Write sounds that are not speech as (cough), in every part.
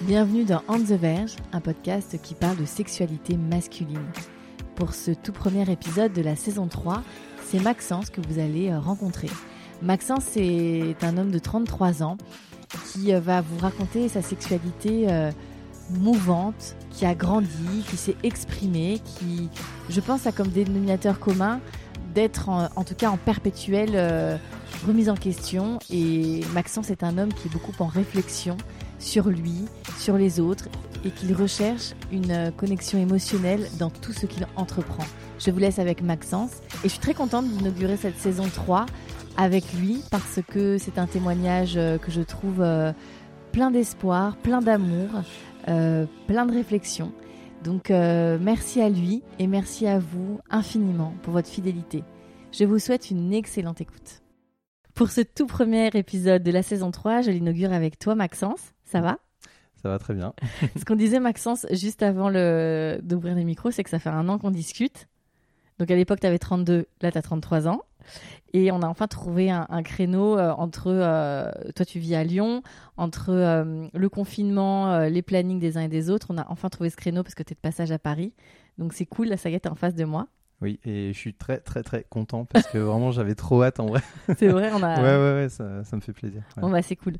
Bienvenue dans On the Verge, un podcast qui parle de sexualité masculine. Pour ce tout premier épisode de la saison 3, c'est Maxence que vous allez euh, rencontrer. Maxence est un homme de 33 ans qui euh, va vous raconter sa sexualité euh, mouvante, qui a grandi, qui s'est exprimé, qui, je pense, a comme dénominateur commun d'être en, tout cas en perpétuelle remise en question. Et Maxence est un homme qui est beaucoup en réflexion sur lui, sur les autres, et qu'il recherche une connexion émotionnelle dans tout ce qu'il entreprend. Je vous laisse avec Maxence, et je suis très contente d'inaugurer cette saison 3 avec lui, parce que c'est un témoignage euh, que je trouve euh, plein d'espoir, plein d'amour, euh, plein de réflexion. Donc merci à lui et merci à vous infiniment pour votre fidélité. Je vous souhaite une excellente écoute. Pour ce tout premier épisode de la saison 3, je l'inaugure avec toi Maxence. Ça va? Ça va très bien. (laughs) Ce qu'on disait Maxence juste avant le... d'ouvrir les micros, c'est que ça fait un an qu'on discute. Donc à l'époque, tu avais 32, là tu as 33 ans. Et on a enfin trouvé un, un créneau euh, entre, euh, toi tu vis à Lyon, entre euh, le confinement, les plannings des uns et des autres. On a enfin trouvé ce créneau parce que tu es de passage à Paris. Donc c'est cool, la saga est en face de moi. Oui, et je suis très très très content parce que vraiment (laughs) j'avais trop hâte en vrai. C'est vrai, on a... Ouais, ouais, ouais, ça, ça me fait plaisir. ouais. Bon bah c'est cool.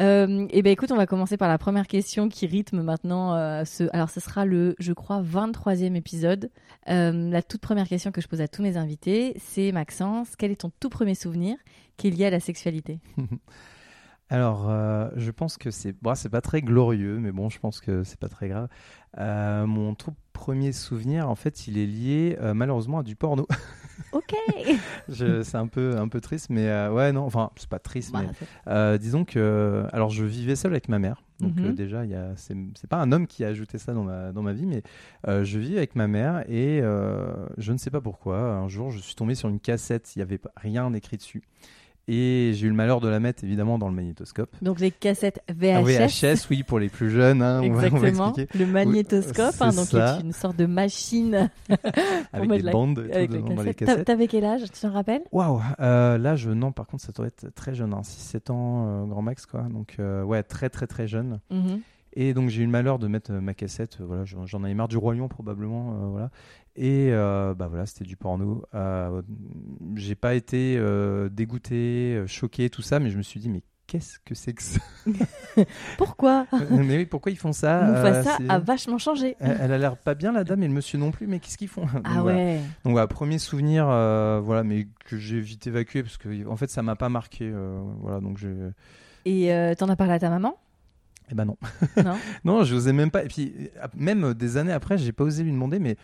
Euh, et ben écoute, on va commencer par la première question qui rythme maintenant euh, ce. Alors ce sera le, je crois, 23e épisode. Euh, la toute première question que je pose à tous mes invités, c'est Maxence, quel est ton tout premier souvenir qui est lié à la sexualité? (laughs) Alors, euh, je pense que c'est bon, c'est pas très glorieux, mais bon, je pense que c'est pas très grave. Euh, mon tout premier souvenir, en fait, il est lié euh, malheureusement à du porno. (laughs) Ok. C'est un peu un peu triste, mais euh, ouais, non, enfin, c'est pas triste, Bah, mais disons que, alors je vivais seul avec ma mère. Donc Mhm. euh, déjà, il y a, c'est, c'est pas un homme qui a ajouté ça dans ma, dans ma vie, mais je vis avec ma mère et je ne sais pas pourquoi. Un jour, je suis tombé sur une cassette, il n'y avait rien écrit dessus. Et j'ai eu le malheur de la mettre évidemment dans le magnétoscope. Donc les cassettes Ah, VHS. VHS, oui, pour les plus jeunes. hein, on va- on va Exactement. Le magnétoscope, Oui, hein, donc qui est une sorte de machine (laughs) Avec des la- bandes tout avec les dedans dans les cassettes. T'a- cassettes. T'avais quel âge? Tu t'en rappelles? Waouh, euh, là je non par contre ça doit être très jeune, hein, 6-7 ans euh, grand max quoi. Donc euh, ouais très très très jeune. Mhm. Et donc j'ai eu le malheur de mettre euh, ma cassette, euh, voilà, j'en avais marre du Roi Lion probablement, euh, voilà. Et euh, bah voilà, c'était du porno. Euh, j'ai pas été dégoûté, choqué, tout ça, mais je me suis dit mais qu'est-ce que c'est que ça? (laughs) Pourquoi? Mais oui, pourquoi ils font ça? Euh, c'est- a vachement changé. elle, elle a l'air pas bien la dame et le monsieur non plus, mais qu'est-ce qu'ils font? (laughs) Donc, Ah voilà. ouais. Donc voilà, premier souvenir, euh, voilà, mais que j'ai vite évacué parce que en fait ça m'a pas marqué, euh, voilà, donc je, Et t'en as parlé à ta maman? Eh ben non. Non? (laughs) Non, je osais même pas. Et puis, même euh, des années après, j'ai pas osé lui demander, mais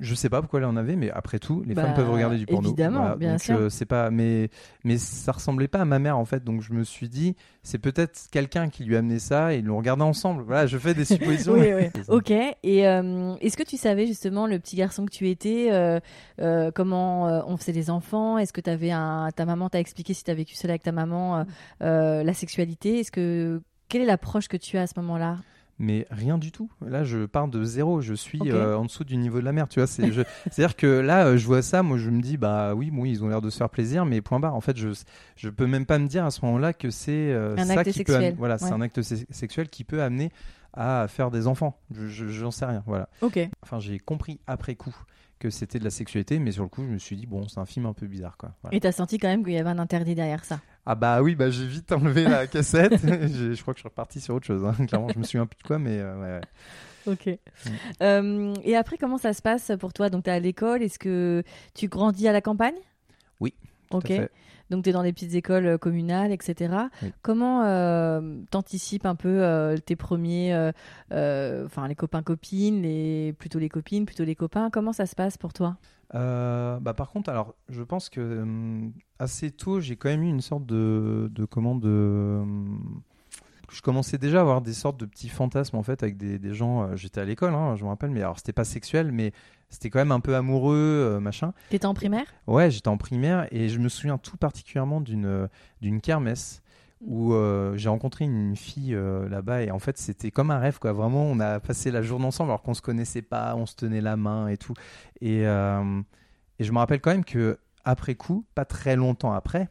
je sais pas pourquoi elle en avait, mais après tout, les Bah, femmes peuvent regarder du porno. évidemment, bien donc, sûr. euh, c'est pas, mais, mais ça ressemblait pas à ma mère en fait, donc je me suis dit, c'est peut-être quelqu'un qui lui a amené ça et ils l'ont regardé ensemble. Voilà, je fais des (laughs) suppositions. Oui, oui. (laughs) Ok. Et euh, est-ce que tu savais justement le petit garçon que tu étais, euh, comment on faisait les enfants? Est-ce que t'avais un, ta maman t'a expliqué si t'as vécu seule avec ta maman la sexualité? Est-ce que quelle est l'approche que tu as à ce moment-là? Mais rien du tout. Là, je pars de zéro. Je suis euh, en dessous du niveau de la mer. Tu vois, c'est, je- (laughs) c'est-à-dire que là, euh, je vois ça, moi, je me dis, bah oui, bon, ils ont l'air de se faire plaisir, mais point barre. En fait, je, je peux même pas me dire à ce moment-là que c'est euh, ça acte qui peut, sexuel. am- voilà, c'est un acte se- sexuel qui peut amener à faire des enfants. Je, je- j'en sais rien. Voilà. Ok. Enfin, j'ai compris après coup que c'était de la sexualité, mais sur le coup, je me suis dit, bon, c'est un film un peu bizarre, quoi. Voilà. Et t'as senti quand même qu'il y avait un interdit derrière ça? Ah bah oui, bah j'ai vite enlevé la cassette. (laughs) Je crois que je suis reparti sur autre chose. hein. Clairement, je me souviens plus de quoi, mais euh, ouais, ouais. Ok. Euh, et après, comment ça se passe pour toi? Donc, tu es à l'école. Est-ce que tu grandis à la campagne? Oui, tout à Ok. fait. Donc, tu es dans les petites écoles euh, communales, etc. Oui. Comment euh, t'anticipes un peu euh, tes premiers, euh, euh, enfin les copains-copines, les... plutôt les copines, plutôt les copains? Comment ça se passe pour toi? Bah par contre, alors, je pense que hum, assez tôt, j'ai quand même eu une sorte de, de comment de hum, je commençais déjà à avoir des sortes de petits fantasmes en fait avec des, des gens. euh, J'étais à l'école, hein, je me rappelle, mais alors c'était pas sexuel, mais c'était quand même un peu amoureux, euh, machin. T'étais en primaire? Ouais, j'étais en primaire et je me souviens tout particulièrement d'une euh, d'une kermesse où euh, j'ai rencontré une fille euh, là-bas et en fait c'était comme un rêve quoi. Vraiment, on a passé la journée ensemble alors qu'on se connaissait pas, on se tenait la main et tout. Et, et je me rappelle quand même que après coup, pas très longtemps après,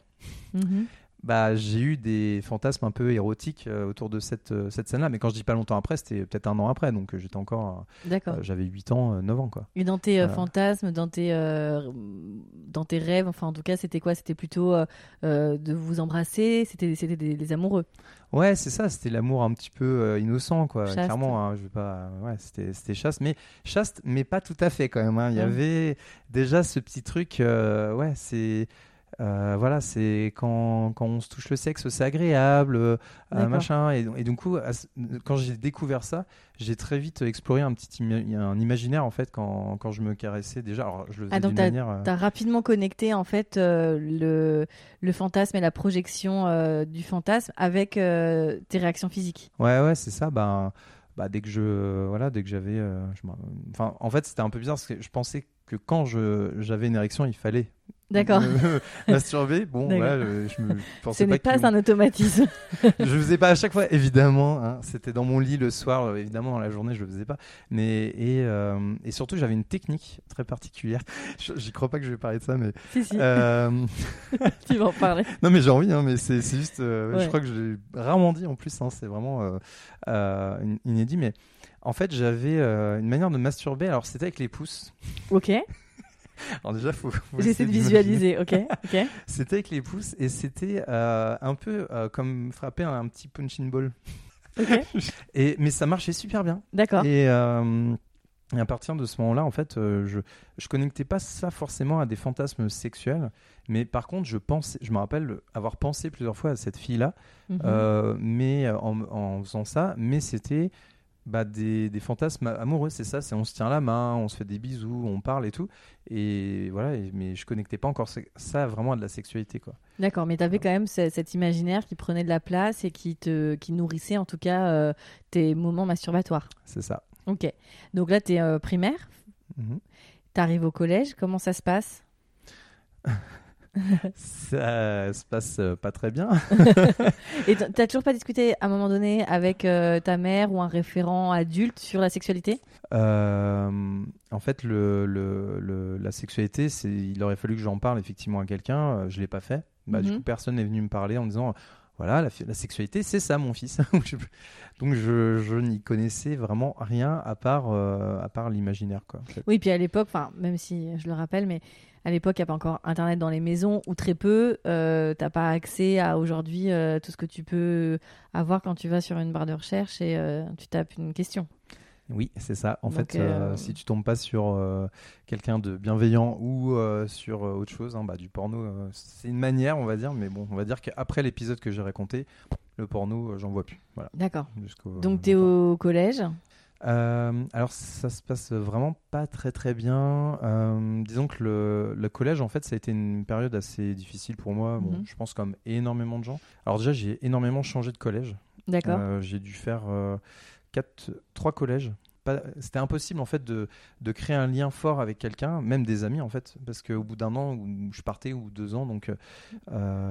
Mhm. Bah, j'ai eu des fantasmes un peu érotiques euh, autour de cette, euh, cette scène-là. Mais quand je dis pas longtemps après, c'était peut-être un an après. Donc euh, j'étais encore. D'accord. J'avais 8 ans, euh, 9 ans, quoi. Et dans tes fantasmes, dans tes, dans tes rêves, enfin en tout cas, c'était quoi? C'était plutôt de vous embrasser? C'était des, des amoureux? Ouais, c'est ça. C'était l'amour un petit peu innocent, quoi. Chaste. Clairement, hein, je vais pas. Ouais, c'était c'était chaste, mais chaste, mais pas tout à fait quand même. hein. Il y Ouais. avait déjà ce petit truc. ouais, c'est. Euh, voilà, c'est quand, quand on se touche le sexe, c'est agréable, euh, machin. Et, et du coup, quand j'ai découvert ça, j'ai très vite exploré un petit un imaginaire en fait quand, quand je me caressais déjà. Alors, je le faisais Ah, donc manière. euh, as rapidement connecté en fait le, le fantasme et la projection du fantasme avec tes réactions physiques. Ouais, ouais, c'est ça. Bah, bah, dès que je, voilà, dès que j'avais, enfin, en fait, c'était un peu bizarre parce que je pensais que quand j'avais une érection, il fallait D'accord. (laughs) masturber. Bon, voilà, je, je me Ce pensais n'est pas, un automatisme. (laughs) je le faisais pas à chaque fois, évidemment. hein. C'était dans mon lit le soir, euh, évidemment dans la journée, je le faisais pas. Mais et, euh, et surtout, j'avais une technique très particulière. (laughs) Je- J'y crois pas que je vais parler de ça, mais si, si, euh, tu vas en parler. non mais j'ai envie, hein, mais c'est juste, euh, Ouais. je crois que je l'ai rarement dit en plus, hein, c'est vraiment euh, euh, in- inédit, mais en fait j'avais euh, une manière de masturber, alors c'était avec les pouces, Ok, (laughs) alors déjà faut, faut j'essaie de visualiser. (laughs) Ok, c'était avec les pouces et c'était euh, un peu euh, comme frapper un petit punching ball, (laughs) et, mais ça marchait super bien, d'accord. et, euh, et à partir de ce moment-là, en fait, je je connectais pas ça forcément à des fantasmes sexuels, mais par contre, je pensais, je me rappelle avoir pensé plusieurs fois à cette fille-là, Mhm. Euh, mais en, en faisant ça, mais c'était bah, des, des fantasmes amoureux, c'est ça, c'est on se tient la main, on se fait des bisous, on parle et tout, et voilà, et- mais je connectais pas encore ça- vraiment à de la sexualité, quoi. D'accord, mais tu avais quand même ce- cet imaginaire qui prenait de la place et qui, te, qui nourrissait en tout cas euh, tes moments masturbatoires. C'est ça. Ok, donc là tu es primaire, Mhm. tu arrives au collège, comment ça se passe? (laughs) (laughs) Ça se passe euh, pas très bien. (laughs) Et t'as toujours pas discuté à un moment donné avec euh, ta mère ou un référent adulte sur la sexualité? Euh, en fait, le, le- le- la sexualité, c'est, il aurait fallu que j'en parle effectivement à quelqu'un. je l'ai pas fait. Bah, Du Mhm. coup, personne n'est venu me parler en disant voilà, la, sexualité, c'est ça, mon fils. (laughs) Donc, je, je n'y connaissais vraiment rien à part, euh, à part l'imaginaire. Quoi, en fait. Oui, puis à l'époque, même si je le rappelle, mais à l'époque, il n'y a pas encore Internet dans les maisons, ou très peu. Euh, t'as pas accès à aujourd'hui euh, tout ce que tu peux avoir quand tu vas sur une barre de recherche et euh, tu tapes une question. Oui, c'est ça. En Donc, fait, euh, si tu tombes pas sur quelqu'un de bienveillant ou sur autre chose, hein, bah, du porno, c'est une manière, on va dire. Mais bon, on va dire qu'après l'épisode que j'ai raconté, le porno, j'en vois plus. Voilà. D'accord. Donc, tu es au collège. Euh, alors ça se passe vraiment pas très très bien. Euh, disons que le, le collège en fait ça a été une période assez difficile pour moi. Bon, Mhm. je pense comme énormément de gens. Alors déjà j'ai énormément changé de collège. D'accord. Euh, j'ai dû faire quatre, trois collèges. C'était impossible en fait de, de créer un lien fort avec quelqu'un, même des amis en fait, parce qu'au bout d'un an où je partais ou deux ans, donc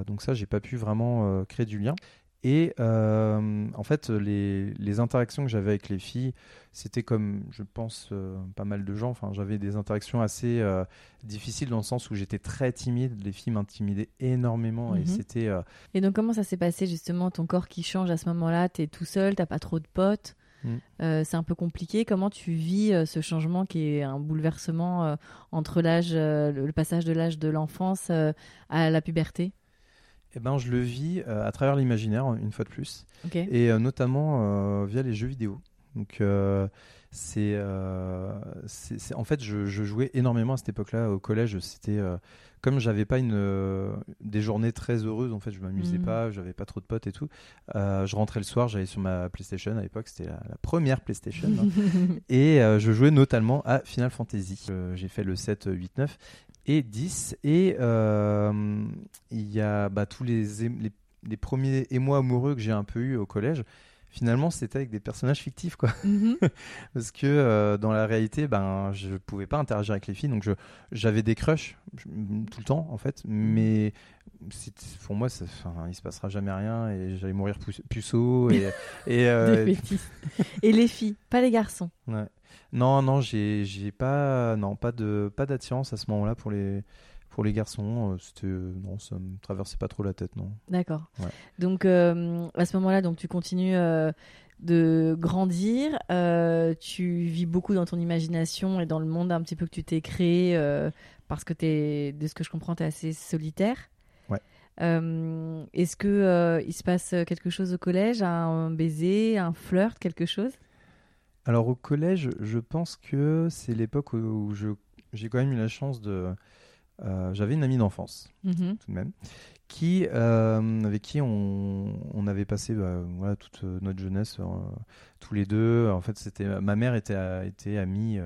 donc ça j'ai pas pu vraiment créer du lien. Et euh, en fait, les, les interactions que j'avais avec les filles, c'était comme, je pense, euh, pas mal de gens. Enfin, j'avais des interactions assez euh, difficiles dans le sens où j'étais très timide. Les filles m'intimidaient énormément et Mhm. c'était Et donc, comment ça s'est passé justement Ton corps qui change à ce moment-là? Tu es tout seul, t'as pas trop de potes? Mm. Euh, c'est un peu compliqué. Comment tu vis euh, ce changement qui est un bouleversement euh, entre l'âge, le passage de l'âge de l'enfance à la puberté? Eh ben, je le vis euh, à travers l'imaginaire, une fois de plus, et euh, notamment euh, via les jeux vidéo. Donc, euh, c'est, euh, en fait, je, je jouais énormément à cette époque-là au collège. C'était euh, comme j'avais pas une des journées très heureuses. En fait, je m'amusais Mhm. pas, j'avais pas trop de potes et tout. Je rentrais le soir, j'allais sur ma PlayStation à l'époque. C'était la, la première PlayStation. hein. (laughs) Et je jouais notamment à Final Fantasy. J'ai fait le 7, 8, 9 et 10. Et euh, il y a bah, tous les, les, les premiers émois amoureux que j'ai un peu eu au collège, finalement, c'était avec des personnages fictifs, quoi. Mhm. (laughs) Parce que euh, dans la réalité, ben, je pouvais pas interagir avec les filles, donc j'avais des crushs je- tout le temps, en fait. Mais c'est- pour moi, ça, enfin, il se passera jamais rien et j'allais mourir pu- puceau. Et, et, (laughs) euh. Et les filles, pas les garçons. ouais. Non, non, j'ai, j'ai pas, non, pas de, pas d'attirance à ce moment-là pour les, pour les garçons. Euh, C'était, non, ça me traversait pas trop la tête, non. D'accord. Ouais. Donc euh, à ce moment-là, donc tu continues euh, de grandir, euh, tu vis beaucoup dans ton imagination et dans le monde un petit peu que tu t'es créé euh, parce que t'es, de ce que je comprends, tu es assez solitaire. Ouais. Euh, est-ce que euh, il se passe quelque chose au collège, un baiser, un flirt, quelque chose? Alors au collège, je pense que c'est l'époque où, je, j'ai quand même eu la chance de, euh, j'avais une amie d'enfance. Mhm. tout de même, qui, euh, avec qui on, on avait passé bah, voilà, toute notre jeunesse euh, tous les deux. En fait, c'était ma mère était, était amie,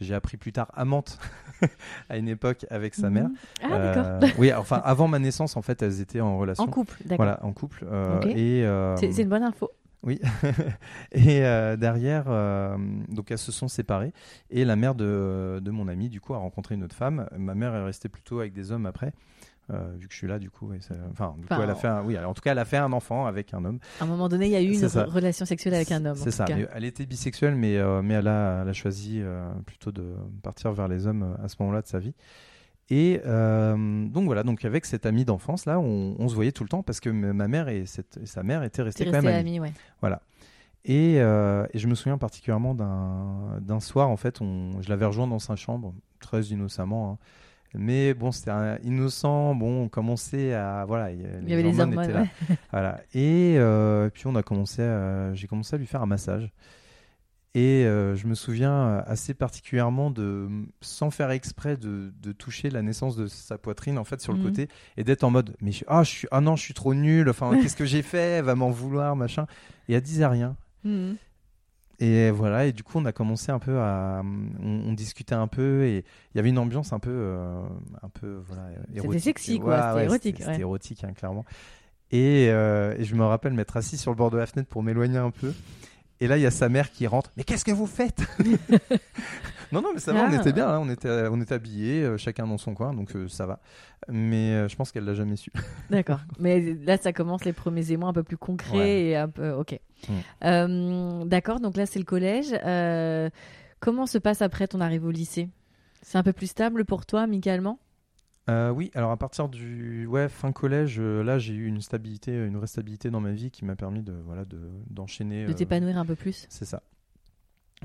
j'ai appris plus tard amante (laughs) à une époque avec sa mère. Mhm. Ah d'accord. Oui, enfin avant ma naissance, en fait, elles étaient en relation. En couple, d'accord. Voilà, en couple. Et c'est une bonne info. Oui. (laughs) et euh, derrière, euh, donc elles se sont séparées. Et la mère de, de mon ami, du coup, a rencontré une autre femme. Ma mère est restée plutôt avec des hommes après. euh, vu que je suis là, du coup, et ça- enfin, du Enfin, coup, elle a fait, un, oui, en tout cas, elle a fait un enfant avec un homme. À un moment donné, il y a eu une ça. relation sexuelle avec un homme. C'est ça. mais elle était bisexuelle, mais, mais elle, a, elle a choisi plutôt de partir vers les hommes à ce moment-là de sa vie. Et euh, donc voilà, donc avec cette amie d'enfance là, on, on se voyait tout le temps parce que ma mère et, cette, sa mère étaient restées quand même amies. ami, ouais. Voilà. Et, euh, et je me souviens particulièrement d'un soir, en fait, on, je l'avais rejoint dans sa chambre, très innocemment. hein. Mais bon, c'était innocent. Bon, on commençait à. Voilà, y- Il y avait les hormones. étaient là. ouais. Voilà. Et euh, puis on a commencé j'ai commencé à lui faire un massage. Et euh, je me souviens euh, assez particulièrement de, sans faire exprès, de, de toucher la naissance de sa poitrine en fait sur le côté et d'être en mode mais je, ah je suis ah non je suis trop nul enfin (laughs) qu'est-ce que j'ai fait elle va m'en vouloir machin et elle disait rien Mhm. et voilà, et du coup, on a commencé un peu à. On, on discutait un peu, et il y avait une ambiance un peu. euh, un peu voilà, érotique. sexy, quoi, c'était érotique, C'était ouais. c'était érotique, hein, clairement. Et, euh, et je me rappelle m'être assis sur le bord de la fenêtre pour m'éloigner un peu. Et là, il y a sa mère qui rentre. Mais qu'est-ce que vous faites? (laughs) Non, non, mais ça va, on Ah. était bien, hein, on, était, on était habillés, euh, chacun dans son coin, donc euh, ça va. Mais euh, je pense qu'elle l'a jamais su. (laughs) D'accord. Mais là, ça commence les premiers émois un peu plus concrets Ouais. et un peu. Ok. Mm. Euh, D'accord. Donc là, c'est le collège. Euh, comment se passe après ton arrivée au lycée? C'est un peu plus stable pour toi, amicalement? Euh, oui, alors à partir du ouais, fin collège, euh, là j'ai eu une stabilité, une vraie stabilité dans ma vie qui m'a permis de voilà de d'enchaîner. De euh, t'épanouir un peu plus C'est ça.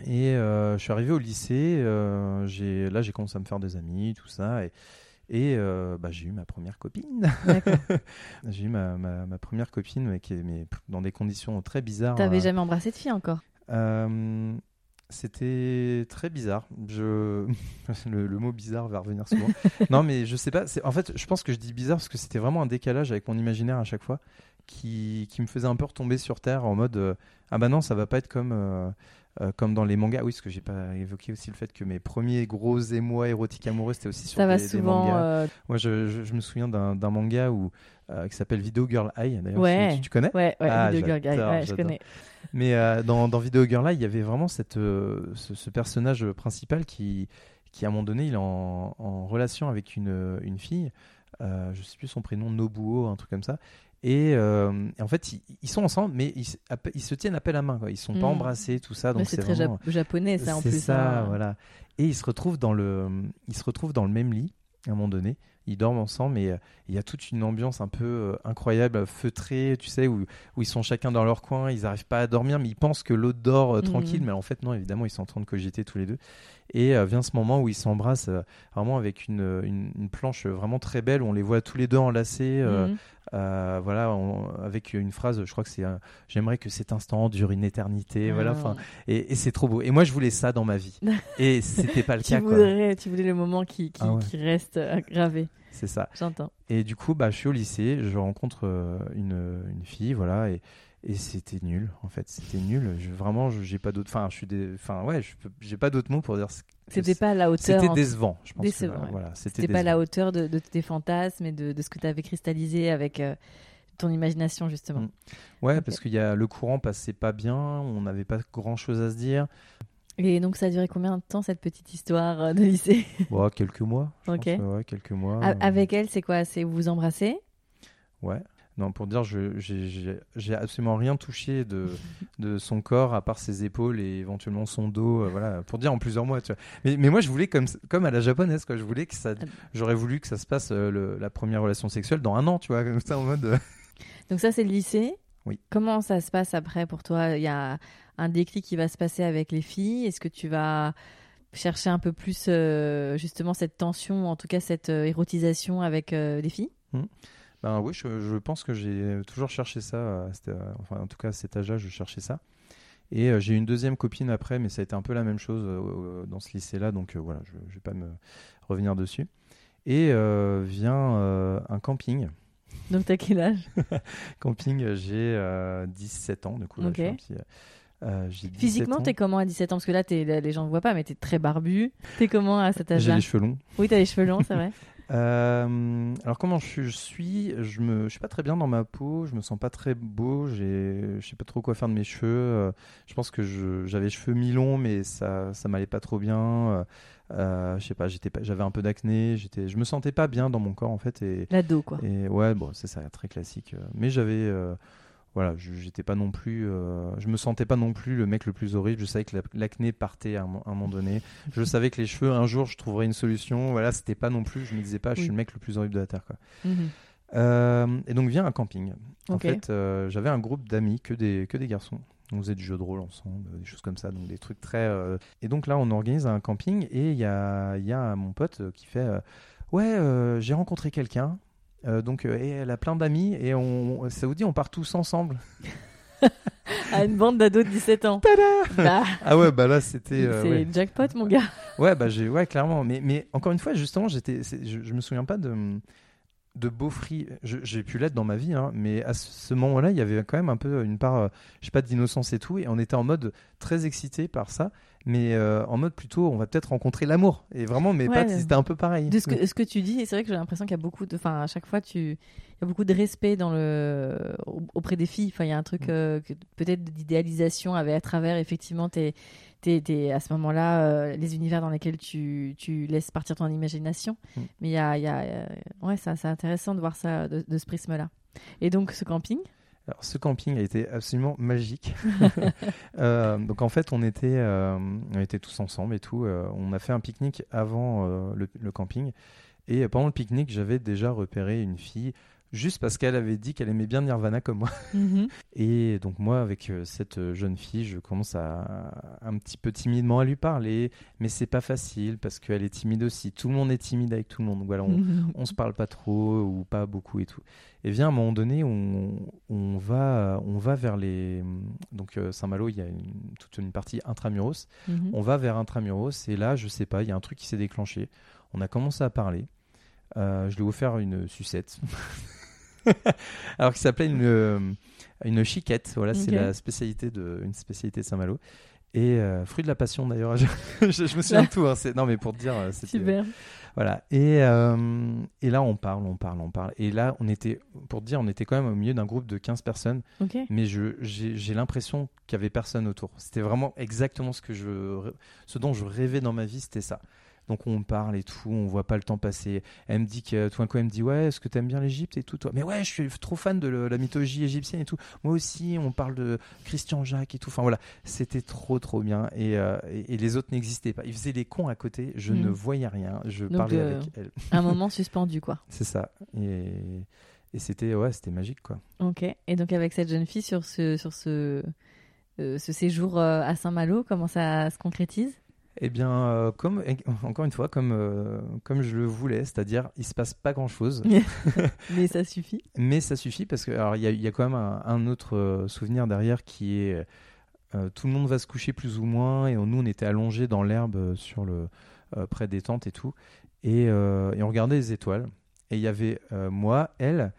Et je suis arrivé au lycée, j'ai là j'ai commencé à me faire des amis, tout ça, et, et bah, j'ai eu ma première copine. (laughs) J'ai eu ma, ma, ma première copine, mais qui est mais, dans des conditions très bizarres. T'avais jamais embrassé de fille encore? C'était très bizarre. Je... (laughs) le, le mot bizarre va revenir souvent. (laughs) non, mais je sais pas. c'est- En fait, je pense que je dis bizarre parce que c'était vraiment un décalage avec mon imaginaire à chaque fois qui, qui me faisait un peu retomber sur terre en mode euh, Ah bah non, ça va pas être comme, euh, euh, comme dans les mangas. Oui, parce que j'ai pas évoqué aussi le fait que mes premiers gros émois érotiques amoureux c'était aussi sur Ça va des, des souvent. mangas. Moi, je, je- je me souviens d'un manga où, euh, qui s'appelle Video Girl Eye. D'ailleurs, Ouais. tu, tu connais? Ouais, ouais, Ah, Video Girl Ouais, je connais. mais euh, dans, dans Video Girl là, il y avait vraiment cette, euh, ce, ce personnage principal qui, qui, à un moment donné, il est en, en relation avec une, une fille. Je sais plus son prénom, Nobuo, un truc comme ça. Et, euh, et en fait, ils, ils sont ensemble, mais ils, ils se tiennent à la main. Quoi. Ils sont pas Mm. embrassés, tout ça. Donc c'est c'est très vraiment- japonais, ça en c'est plus. ça, hein. voilà. Et ils se retrouvent dans le, ils se retrouvent dans le même lit à un moment donné. Ils dorment ensemble et euh, il y a toute une ambiance un peu euh, incroyable, feutrée, tu sais, où, où ils sont chacun dans leur coin, ils n'arrivent pas à dormir, mais ils pensent que l'autre dort euh, tranquille, mais en fait non, évidemment, ils sont en train de cogiter tous les deux. Et euh, vient ce moment où ils s'embrassent euh, vraiment avec une, une, une planche vraiment très belle, où on les voit tous les deux enlacés. Mhm. Euh, voilà, on- avec une phrase, je crois que c'est euh, J'aimerais que cet instant dure une éternité. Voilà, Ah. enfin, et, et c'est trop beau. Et moi, je voulais ça dans ma vie. (laughs) et c'était pas le Tu cas, quoi. tu voulais le moment qui, qui, Ah ouais. qui reste euh, gravé. C'est ça. J'entends. Et du coup, bah, je suis au lycée, je rencontre une, une fille, voilà, et, et c'était nul, en fait. C'était nul. Je, vraiment, je- j'ai pas d'autres. Enfin, je suis des. Enfin, ouais, j'ai pas d'autres mots pour dire. C'était pas à la hauteur. C'était décevant, je pense. Décevant, voilà, ouais. voilà, c'était pas à la hauteur de, de tes fantasmes et de, de ce que tu avais cristallisé avec euh, ton imagination justement. Mm. Ouais, parce qu'il y a le courant passait pas bien, on n'avait pas grand chose à se dire. Et donc ça a duré combien de temps cette petite histoire euh, de lycée? (laughs) Bon, quelques mois. je Ok. pense, ouais, quelques mois. A- euh, Avec elle, c'est quoi? C'est vous vous embrassez? Ouais. Non, pour dire, j'ai- absolument rien touché de, de son corps à part ses épaules et éventuellement son dos. euh, voilà, pour dire en plusieurs mois. Tu vois. Mais, mais moi, je voulais comme comme à la japonaise, quoi. Je voulais que ça. J'aurais voulu que ça se passe euh, le- la première relation sexuelle dans un an, tu vois, comme ça en mode. euh, Donc ça, c'est le lycée. Oui. Comment ça se passe après pour toi? Il y a un déclic qui va se passer avec les filles? Est-ce que tu vas chercher un peu plus justement cette tension, en tout cas cette érotisation avec les filles? Ben oui, je, je pense que j'ai toujours cherché ça. euh, euh, enfin, en tout cas, à cet âge-là, je cherchais ça. Et euh, j'ai une deuxième copine après, mais ça a été un peu la même chose euh, dans ce lycée-là. Donc euh, voilà, je ne vais pas me revenir dessus. Et vient un camping. Donc t'as quel âge? (laughs) Camping, j'ai euh, 17 ans, du coup. là, Ok. je suis un petit, euh, j'ai 17 Physiquement, t'es comment à 17 ans? Parce que là, les gens ne voient pas, mais t'es très barbu. T'es comment à cet J'ai âge-là? les cheveux longs. Oui, t'as les cheveux longs, c'est vrai. (laughs) Euh, alors comment je, je suis? Je me je suis pas très bien dans ma peau je me sens pas très beau j'ai je sais pas trop quoi faire de mes cheveux euh, je pense que j'avais cheveux mi-longs mais ça ça m'allait pas trop bien euh, je sais pas j'étais j'avais un peu d'acné j'étais je me sentais pas bien dans mon corps en fait et, L'ado, quoi. et ouais bon c'est ça très classique mais j'avais voilà je- j'étais pas non plus euh, je me sentais pas non plus le mec le plus horrible je savais que la- l'acné partait à un, mo- un moment donné je (laughs) savais que les cheveux un jour je trouverais une solution voilà c'était pas non plus je me disais pas je suis Oui. le mec le plus horrible de la terre quoi Mhm. euh, et donc vient un camping. En fait, euh, j'avais un groupe d'amis que des que des garçons. On faisait du jeu de rôle ensemble, des choses comme ça, donc des trucs très. Et donc là, on organise un camping et il y a y a mon pote qui fait ouais j'ai rencontré quelqu'un. Euh, donc euh, et elle a plein d'amis et on ça vous dit on part tous ensemble. (laughs) À une bande d'ados de 17 ans. Bah, Ah ouais bah là c'était euh, c'est ouais. jackpot, mon gars. Ouais, bah j'ai ouais clairement, mais mais encore une fois justement j'étais je, je me souviens pas de de beaufry, j'ai pu l'être dans ma vie, hein, mais à ce moment-là, il y avait quand même un peu une part, je sais pas, d'innocence et tout, et on était en mode très excité par ça, mais euh, en mode plutôt, on va peut-être rencontrer l'amour, et vraiment, mes Ouais. potes, c'était un peu pareil. De ce que, ce que tu dis, c'est vrai que j'ai l'impression qu'il y a beaucoup de. Enfin, à chaque fois, tu... il y a beaucoup de respect dans le... auprès des filles. Enfin, il y a un truc Mm. euh, peut-être d'idéalisation avec, à travers, effectivement, tes, tes, tes- à ce moment-là, euh, les univers dans lesquels tu, tu laisses partir ton imagination. Mm. Mais il y a. il y a ouais, c'est intéressant de voir ça de, de ce prisme-là. Et donc, ce camping? Alors, ce camping a été absolument magique. (laughs) (laughs) Euh, donc en fait, on était, euh, on était tous ensemble et tout. euh, on a fait un pique-nique avant le, le camping. Et pendant le pique-nique, j'avais déjà repéré une fille juste parce qu'elle avait dit qu'elle aimait bien Nirvana comme moi. (laughs) Et donc moi, avec euh, cette euh, jeune fille, je commence à un petit peu timidement à lui parler, mais c'est pas facile parce qu'elle est timide aussi. Tout le monde est timide avec tout le monde. Donc voilà, on, on se parle pas trop ou pas beaucoup et tout. Et vient un moment donné, on, on va, on va vers les. Donc euh, Saint-Malo, il y a une- toute une partie intramuros. Mhm. On va vers intramuros et là, je sais pas, il y a un truc qui s'est déclenché. On a commencé à parler. Euh, je lui ai offert une sucette. (laughs) (laughs) Alors qu'il s'appelait une, euh, une chiquette. Voilà, c'est la spécialité de, une spécialité de Saint-Malo. Et euh, fruit de la passion d'ailleurs. (laughs) je, je- je me souviens de tout. hein, non, mais pour te dire, euh. Super. Voilà. Et, euh, et là, on parle, on parle, on parle. Et là, on était, pour te dire, on était quand même au milieu d'un groupe de 15 personnes, Ok. mais je, j'ai l'impression qu'il y avait personne autour. C'était vraiment exactement ce, que je, ce dont je rêvais dans ma vie, c'était ça. Donc on parle et tout, on voit pas le temps passer. Elle me dit que tout d'un coup elle me dit ouais, est-ce que t'aimes bien l'Égypte et tout toi? Mais ouais, je suis trop fan de le- la mythologie égyptienne et tout. Moi aussi, on parle de Christian Jacques et tout. Enfin voilà, c'était trop trop bien et, euh, et, et les autres n'existaient pas. Ils faisaient les cons à côté. Je ne voyais rien. Je Donc, parlais euh, avec elle. (laughs) Un moment suspendu, quoi. C'est ça. Et, et c'était ouais, c'était magique quoi. Ok. Et donc avec cette jeune fille sur ce sur ce euh, ce séjour à Saint-Malo, comment ça se concrétise? Eh bien, euh, comme encore une fois, comme euh, comme je le voulais, c'est-à-dire il se passe pas grand-chose, (laughs) Mais (laughs) ça suffit. mais ça suffit parce que alors il y a, il y a quand même un, un autre euh, souvenir derrière qui est euh, tout le monde va se coucher plus ou moins et on- nous on était allongés dans l'herbe sur le près des tentes et tout. Et, et on regardait les étoiles. Et il y avait moi, elle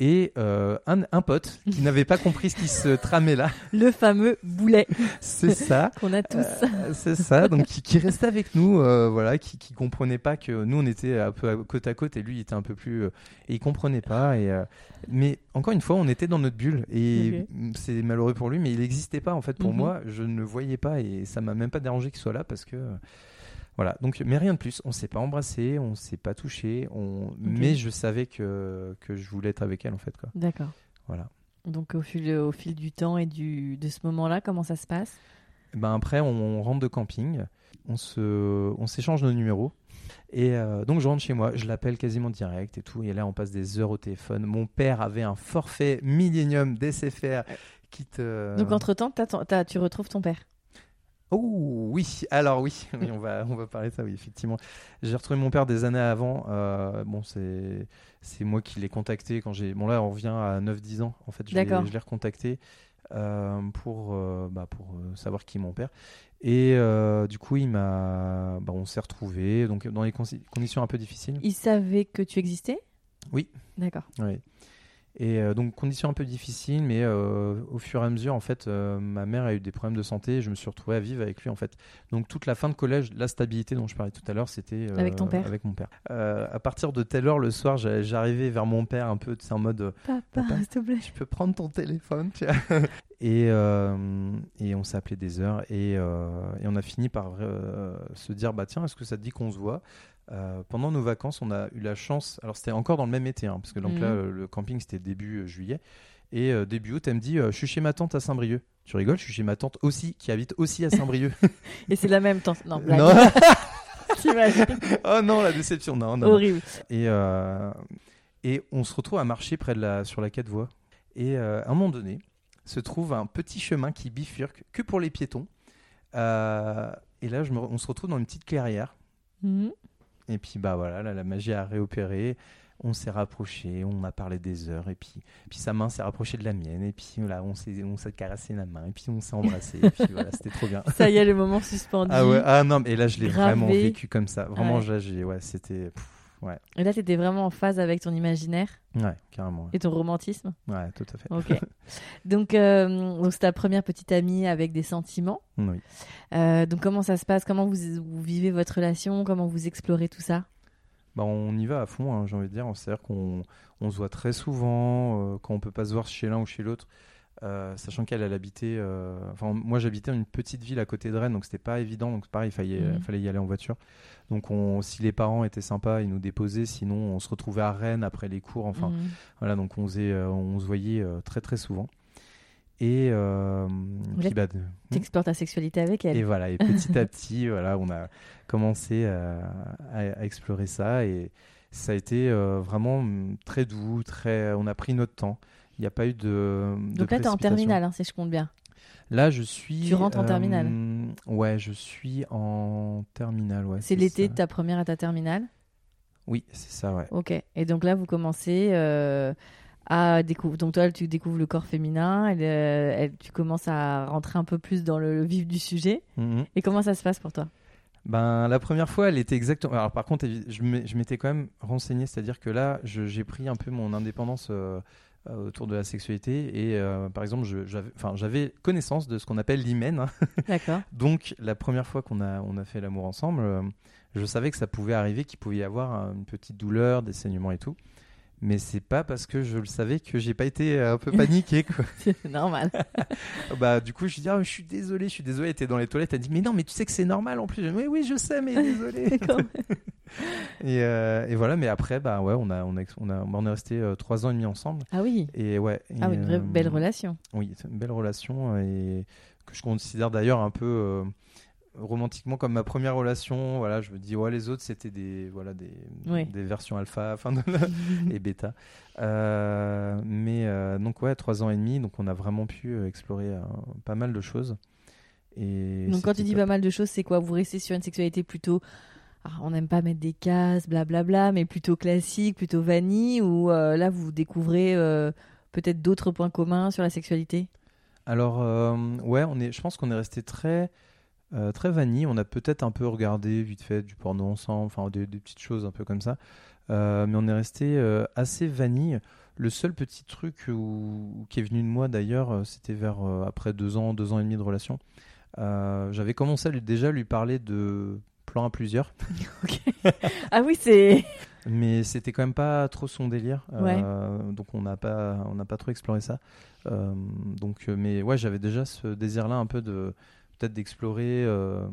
et euh, un, un pote qui n'avait pas compris ce qui se tramait là. (laughs) Le fameux boulet C'est ça. (laughs) qu'on a tous. Euh, c'est ça, donc qui, qui restait avec nous, euh, voilà, qui, qui comprenait pas que nous on était un peu côte à côte et lui il était un peu plus, euh, et il comprenait pas. Et euh, mais encore une fois, on était dans notre bulle et c'est malheureux pour lui, mais il n'existait pas en fait pour Mhm. moi. Je ne le voyais pas et ça m'a même pas dérangé qu'il soit là parce que voilà. Donc mais rien de plus. On s'est pas embrassé, on s'est pas touché, on... mais je savais que que je voulais être avec elle en fait. D'accord. Voilà. Donc au fil, au fil du temps et du, de ce moment-là, comment ça se passe? Ben après, on, rentre de camping, on se, on s'échange nos numéros. Et euh, donc je rentre chez moi, je l'appelle quasiment direct et tout. Et là, on passe des heures au téléphone. Mon père avait un forfait Millennium d'SFR qui te. Donc entre-temps, tu retrouves ton père? Oh oui, alors oui, (laughs) oui, on va, on va parler de ça, oui, effectivement. J'ai retrouvé mon père des années avant. euh, bon, c'est, c'est moi qui l'ai contacté quand j'ai. Bon, là, on revient à 9-10 ans. En fait, je l'ai, D'accord. je l'ai recontacté euh, pour, euh, bah, pour savoir qui est mon père. Et du coup, il m'a. Bah, on s'est retrouvés, donc dans des conditions un peu difficiles. Il savait que tu existais? Oui. D'accord. Oui. Et euh, donc conditions un peu difficiles, mais euh, au fur et à mesure, en fait, euh, ma mère a eu des problèmes de santé et je me suis retrouvé à vivre avec lui, en fait. Donc toute la fin de collège, la stabilité dont je parlais tout à l'heure, c'était Avec ton père Avec mon père. À partir de telle heure le soir, j'a- j'arrivais vers mon père un peu, tu sais, en mode, Papa, s'il te plaît. tu peux prendre ton téléphone, tu vois. (laughs) et et on s'est appelé des heures et, et on a fini par se dire, bah tiens, est-ce que ça te dit qu'on se voit? Euh, pendant nos vacances, on a eu la chance. Alors, c'était encore dans le même été, hein, parce que donc Mhm. là, le camping, c'était début euh, juillet. Et euh, début août, elle me dit euh, Je suis chez ma tante à Saint-Brieuc. Tu rigoles, je suis chez ma tante aussi, qui habite aussi à Saint-Brieuc. (laughs) Et c'est la même temps. Non, blague. (laughs) non Oh non, la déception, non. non. Horrible. Et, euh, et on se retrouve à marcher près de la, sur la quai de voie. Et euh, à un moment donné, se trouve un petit chemin qui bifurque que pour les piétons. Euh, et là, je me- on se retrouve dans une petite clairière. Mhm. Et puis bah voilà, là, la magie a réopéré. On s'est rapproché, on a parlé des heures, et puis, puis sa main s'est rapprochée de la mienne, et puis voilà, on s'est, on s'est caressé la main, et puis on s'est embrassé, et puis voilà, c'était trop bien. Ça y est, le moment suspendu. Ah ouais, ah non, mais là je l'ai vraiment vécu comme ça. Vraiment, Ouais. là, j'ai, ouais, c'était, pff, ouais, Et là, t'étais vraiment en phase avec ton imaginaire ouais, carrément, ouais. et ton romantisme. ouais, tout à fait. Ok. (laughs) donc, euh, donc c'est ta première petite amie avec des sentiments. Oui. Euh, donc, comment ça se passe? Comment vous, vous vivez votre relation? Comment vous explorez tout ça? Bah, on y va à fond, hein, j'ai envie de dire. C'est-à-dire qu'on on se voit très souvent, euh, quand on peut pas se voir chez l'un ou chez l'autre. Euh, sachant qu'elle, elle habitait. euh, Enfin, moi, j'habitais dans une petite ville à côté de Rennes, donc c'était pas évident. Donc, pareil, il fallait, Mhm. fallait y aller en voiture. Donc, on, si les parents étaient sympas, ils nous déposaient. Sinon, on se retrouvait à Rennes après les cours. Enfin, Mhm. voilà, donc on, faisait, euh, on se voyait très, très souvent. Et, euh, puis, bah, de- T'explores ta sexualité avec elle. et voilà, et petit à petit, (laughs) voilà, on a commencé à, à- à explorer ça et ça a été vraiment mm, très doux, très. On a pris notre temps. Il n'y a pas eu de. de donc là, t'es en précipitation. terminale, hein, si je compte bien. Là, je suis. Tu rentres en terminale Ouais, je suis en terminale. Ouais, C'est l'été de ta première à ta terminale? Oui, c'est ça, ouais. Ok. Et donc là, vous commencez euh, à découvrir. Donc toi, tu découvres le corps féminin. Elle, euh, elle- tu commences à rentrer un peu plus dans le, le vif du sujet. Mhm. Et comment ça se passe pour toi? Ben, la première fois, elle était exactement. Alors, par contre, je m'étais quand même renseigné, c'est-à-dire que là, j'ai pris un peu mon indépendance euh, euh, autour de la sexualité et, euh, par exemple, j'avais connaissance de ce qu'on appelle l'hymen. hein. (laughs) D'accord. Donc, la première fois qu'on a, on a fait l'amour ensemble, euh, je savais que ça pouvait arriver, qu'il pouvait y avoir euh, une petite douleur, des saignements et tout. Mais c'est pas parce que je le savais que j'ai pas été euh, un peu paniqué. Quoi. (laughs) C'est normal. (laughs) Bah, du coup, je dis, ah, je suis désolé, je suis désolé. Elle était dans les toilettes, elle dit, mais non, mais tu sais que c'est normal en plus. Je dis, oui, oui, je sais, mais désolé. (laughs) Et, euh, et voilà, mais après, bah ouais, on a, on a, on a, on est resté euh, trois ans et demi ensemble. Ah oui. Et ouais. Ah oui, une vraie belle relation. Oui, une belle relation et que je considère d'ailleurs un peu romantiquement comme ma première relation. Voilà, je me dis, ouais, les autres c'était des, voilà, des, versions alpha, (laughs) enfin (laughs) et bêta. Euh, mais euh, donc ouais, trois ans et demi, donc on a vraiment pu euh, explorer euh, pas mal de choses. Et Donc quand tu dis top. pas mal de choses, c'est quoi? Vous restez sur une sexualité plutôt... ah, on n'aime pas mettre des cases, blablabla, mais plutôt classique, plutôt vanille, ou là vous découvrez peut-être d'autres points communs sur la sexualité? Alors ouais, on est, je pense qu'on est resté très euh, très vanille. On a peut-être un peu regardé vite fait du porno ensemble, enfin des, des petites choses un peu comme ça. Euh, mais on est resté euh, assez vanille. le seul petit truc où- qui est venu de moi d'ailleurs, c'était vers après deux ans, deux ans et demi de relation. J'avais commencé à lui, déjà lui parler de plan à plusieurs, (laughs) ah oui, c'est. (laughs) mais c'était quand même pas trop son délire. Ouais. Donc on n'a pas, on n'a pas trop exploré ça. Donc, mais ouais, j'avais déjà ce désir-là un peu de peut-être d'explorer euh,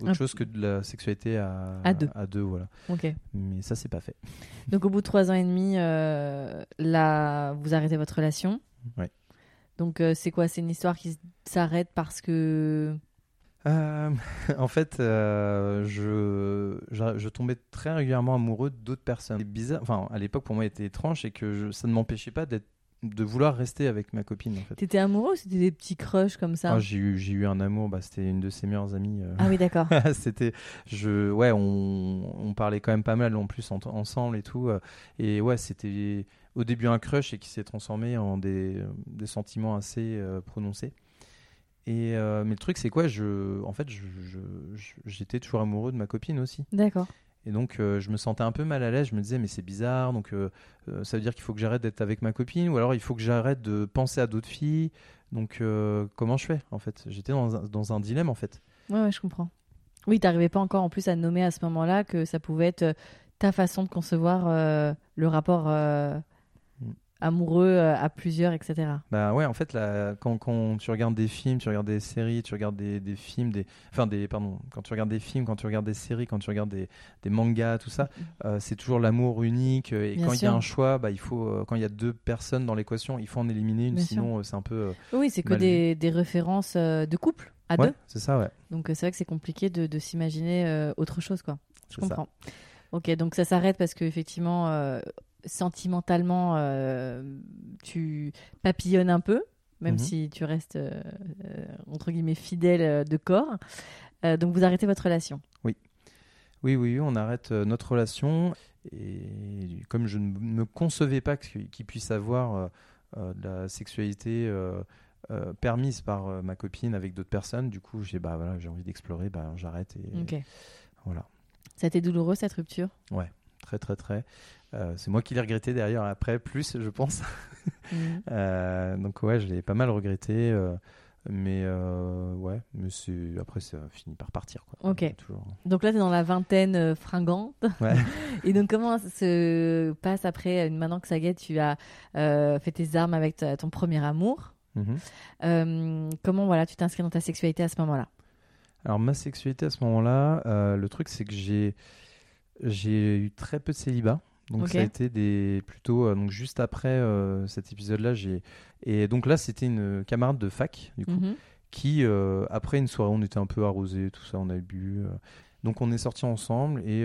autre chose que de la sexualité à, À deux. à deux, voilà. Ok. Mais ça, c'est pas fait. (laughs) Donc au bout de trois ans et demi, euh, là, vous arrêtez votre relation. Ouais. Donc euh, c'est quoi? C'est une histoire qui s'arrête parce que. (laughs) En fait, je, je, je tombais très régulièrement amoureux d'autres personnes. C'est bizarre. Enfin, à l'époque, pour moi, c'était étrange et que je- ça ne m'empêchait pas d'être, de vouloir rester avec ma copine. En fait. T'étais amoureux ou c'était des petits crushs comme ça Ah, j'ai eu, j'ai eu un amour. Bah, c'était une de ses meilleures amies. euh. Ah oui, d'accord. (laughs) c'était, je, ouais, on, on parlait quand même pas mal en plus en- ensemble et tout. euh, Et ouais, c'était au début un crush et qui s'est transformé en des, des sentiments assez euh, prononcés. Et mais le truc c'est quoi je, en fait, je- je- je- j'étais toujours amoureux de ma copine aussi. D'accord. Et donc euh, je me sentais un peu mal à l'aise. Je me disais mais c'est bizarre. Donc euh, euh, ça veut dire qu'il faut que j'arrête d'être avec ma copine ou alors il faut que j'arrête de penser à d'autres filles. Donc comment je fais en fait? J'étais dans un, dans un dilemme en fait. Ouais, ouais, je comprends. Oui, t'arrivais pas encore en plus à nommer à ce moment-là que ça pouvait être ta façon de concevoir le rapport. Amoureux euh, à plusieurs, etc. Bah ouais, en fait, là, quand, quand tu regardes des films, tu regardes des séries, tu regardes des, des films, des, enfin des, pardon, quand tu regardes des films, quand tu regardes des séries, quand tu regardes des, des mangas, tout ça, euh, c'est toujours l'amour unique. euh, Et Bien quand il y a un choix, bah il faut, euh, quand il y a deux personnes dans l'équation, il faut en éliminer une, Bien sinon euh, c'est un peu. Oui, c'est que des, des références de couple à ouais, deux. c'est ça, ouais. Donc c'est vrai que c'est compliqué de, de s'imaginer autre chose, quoi. Je ça. comprends. Ok, donc ça s'arrête parce que effectivement, euh, sentimentalement, euh, tu papillonnes un peu, même Mhm. si tu restes euh, euh, entre guillemets fidèle de corps. Donc vous arrêtez votre relation. Oui, oui, oui, on arrête notre relation. Et comme je ne me concevais pas qu'il puisse avoir de la sexualité euh, permise par euh, ma copine avec d'autres personnes, du coup, j'ai bah, voilà, j'ai envie d'explorer, bah, j'arrête. Et Ok. voilà, Ça a été douloureux cette rupture? Très, très, très. Euh, c'est moi qui l'ai regretté derrière après, plus, je pense. (laughs) Mhm. Euh, donc, ouais, je l'ai pas mal regretté. euh, mais ouais, mais après, ça finit par partir. Quoi. Ok. Toujours. Donc là, tu es dans la vingtaine fringante. Ouais. (laughs) Et donc, comment ça se passe après, maintenant que ça est, tu as fait tes armes avec ta- ton premier amour? Mhm. Comment voilà, tu t'inscris dans ta sexualité à ce moment-là? Alors ma sexualité à ce moment-là, le truc c'est que j'ai j'ai eu très peu de célibat. Donc ça a été des plutôt euh, donc juste après euh, cet épisode-là, j'ai et donc là c'était une camarade de fac du coup Mhm. qui euh, après une soirée on était un peu arrosé tout ça, on a bu donc on est sortis ensemble et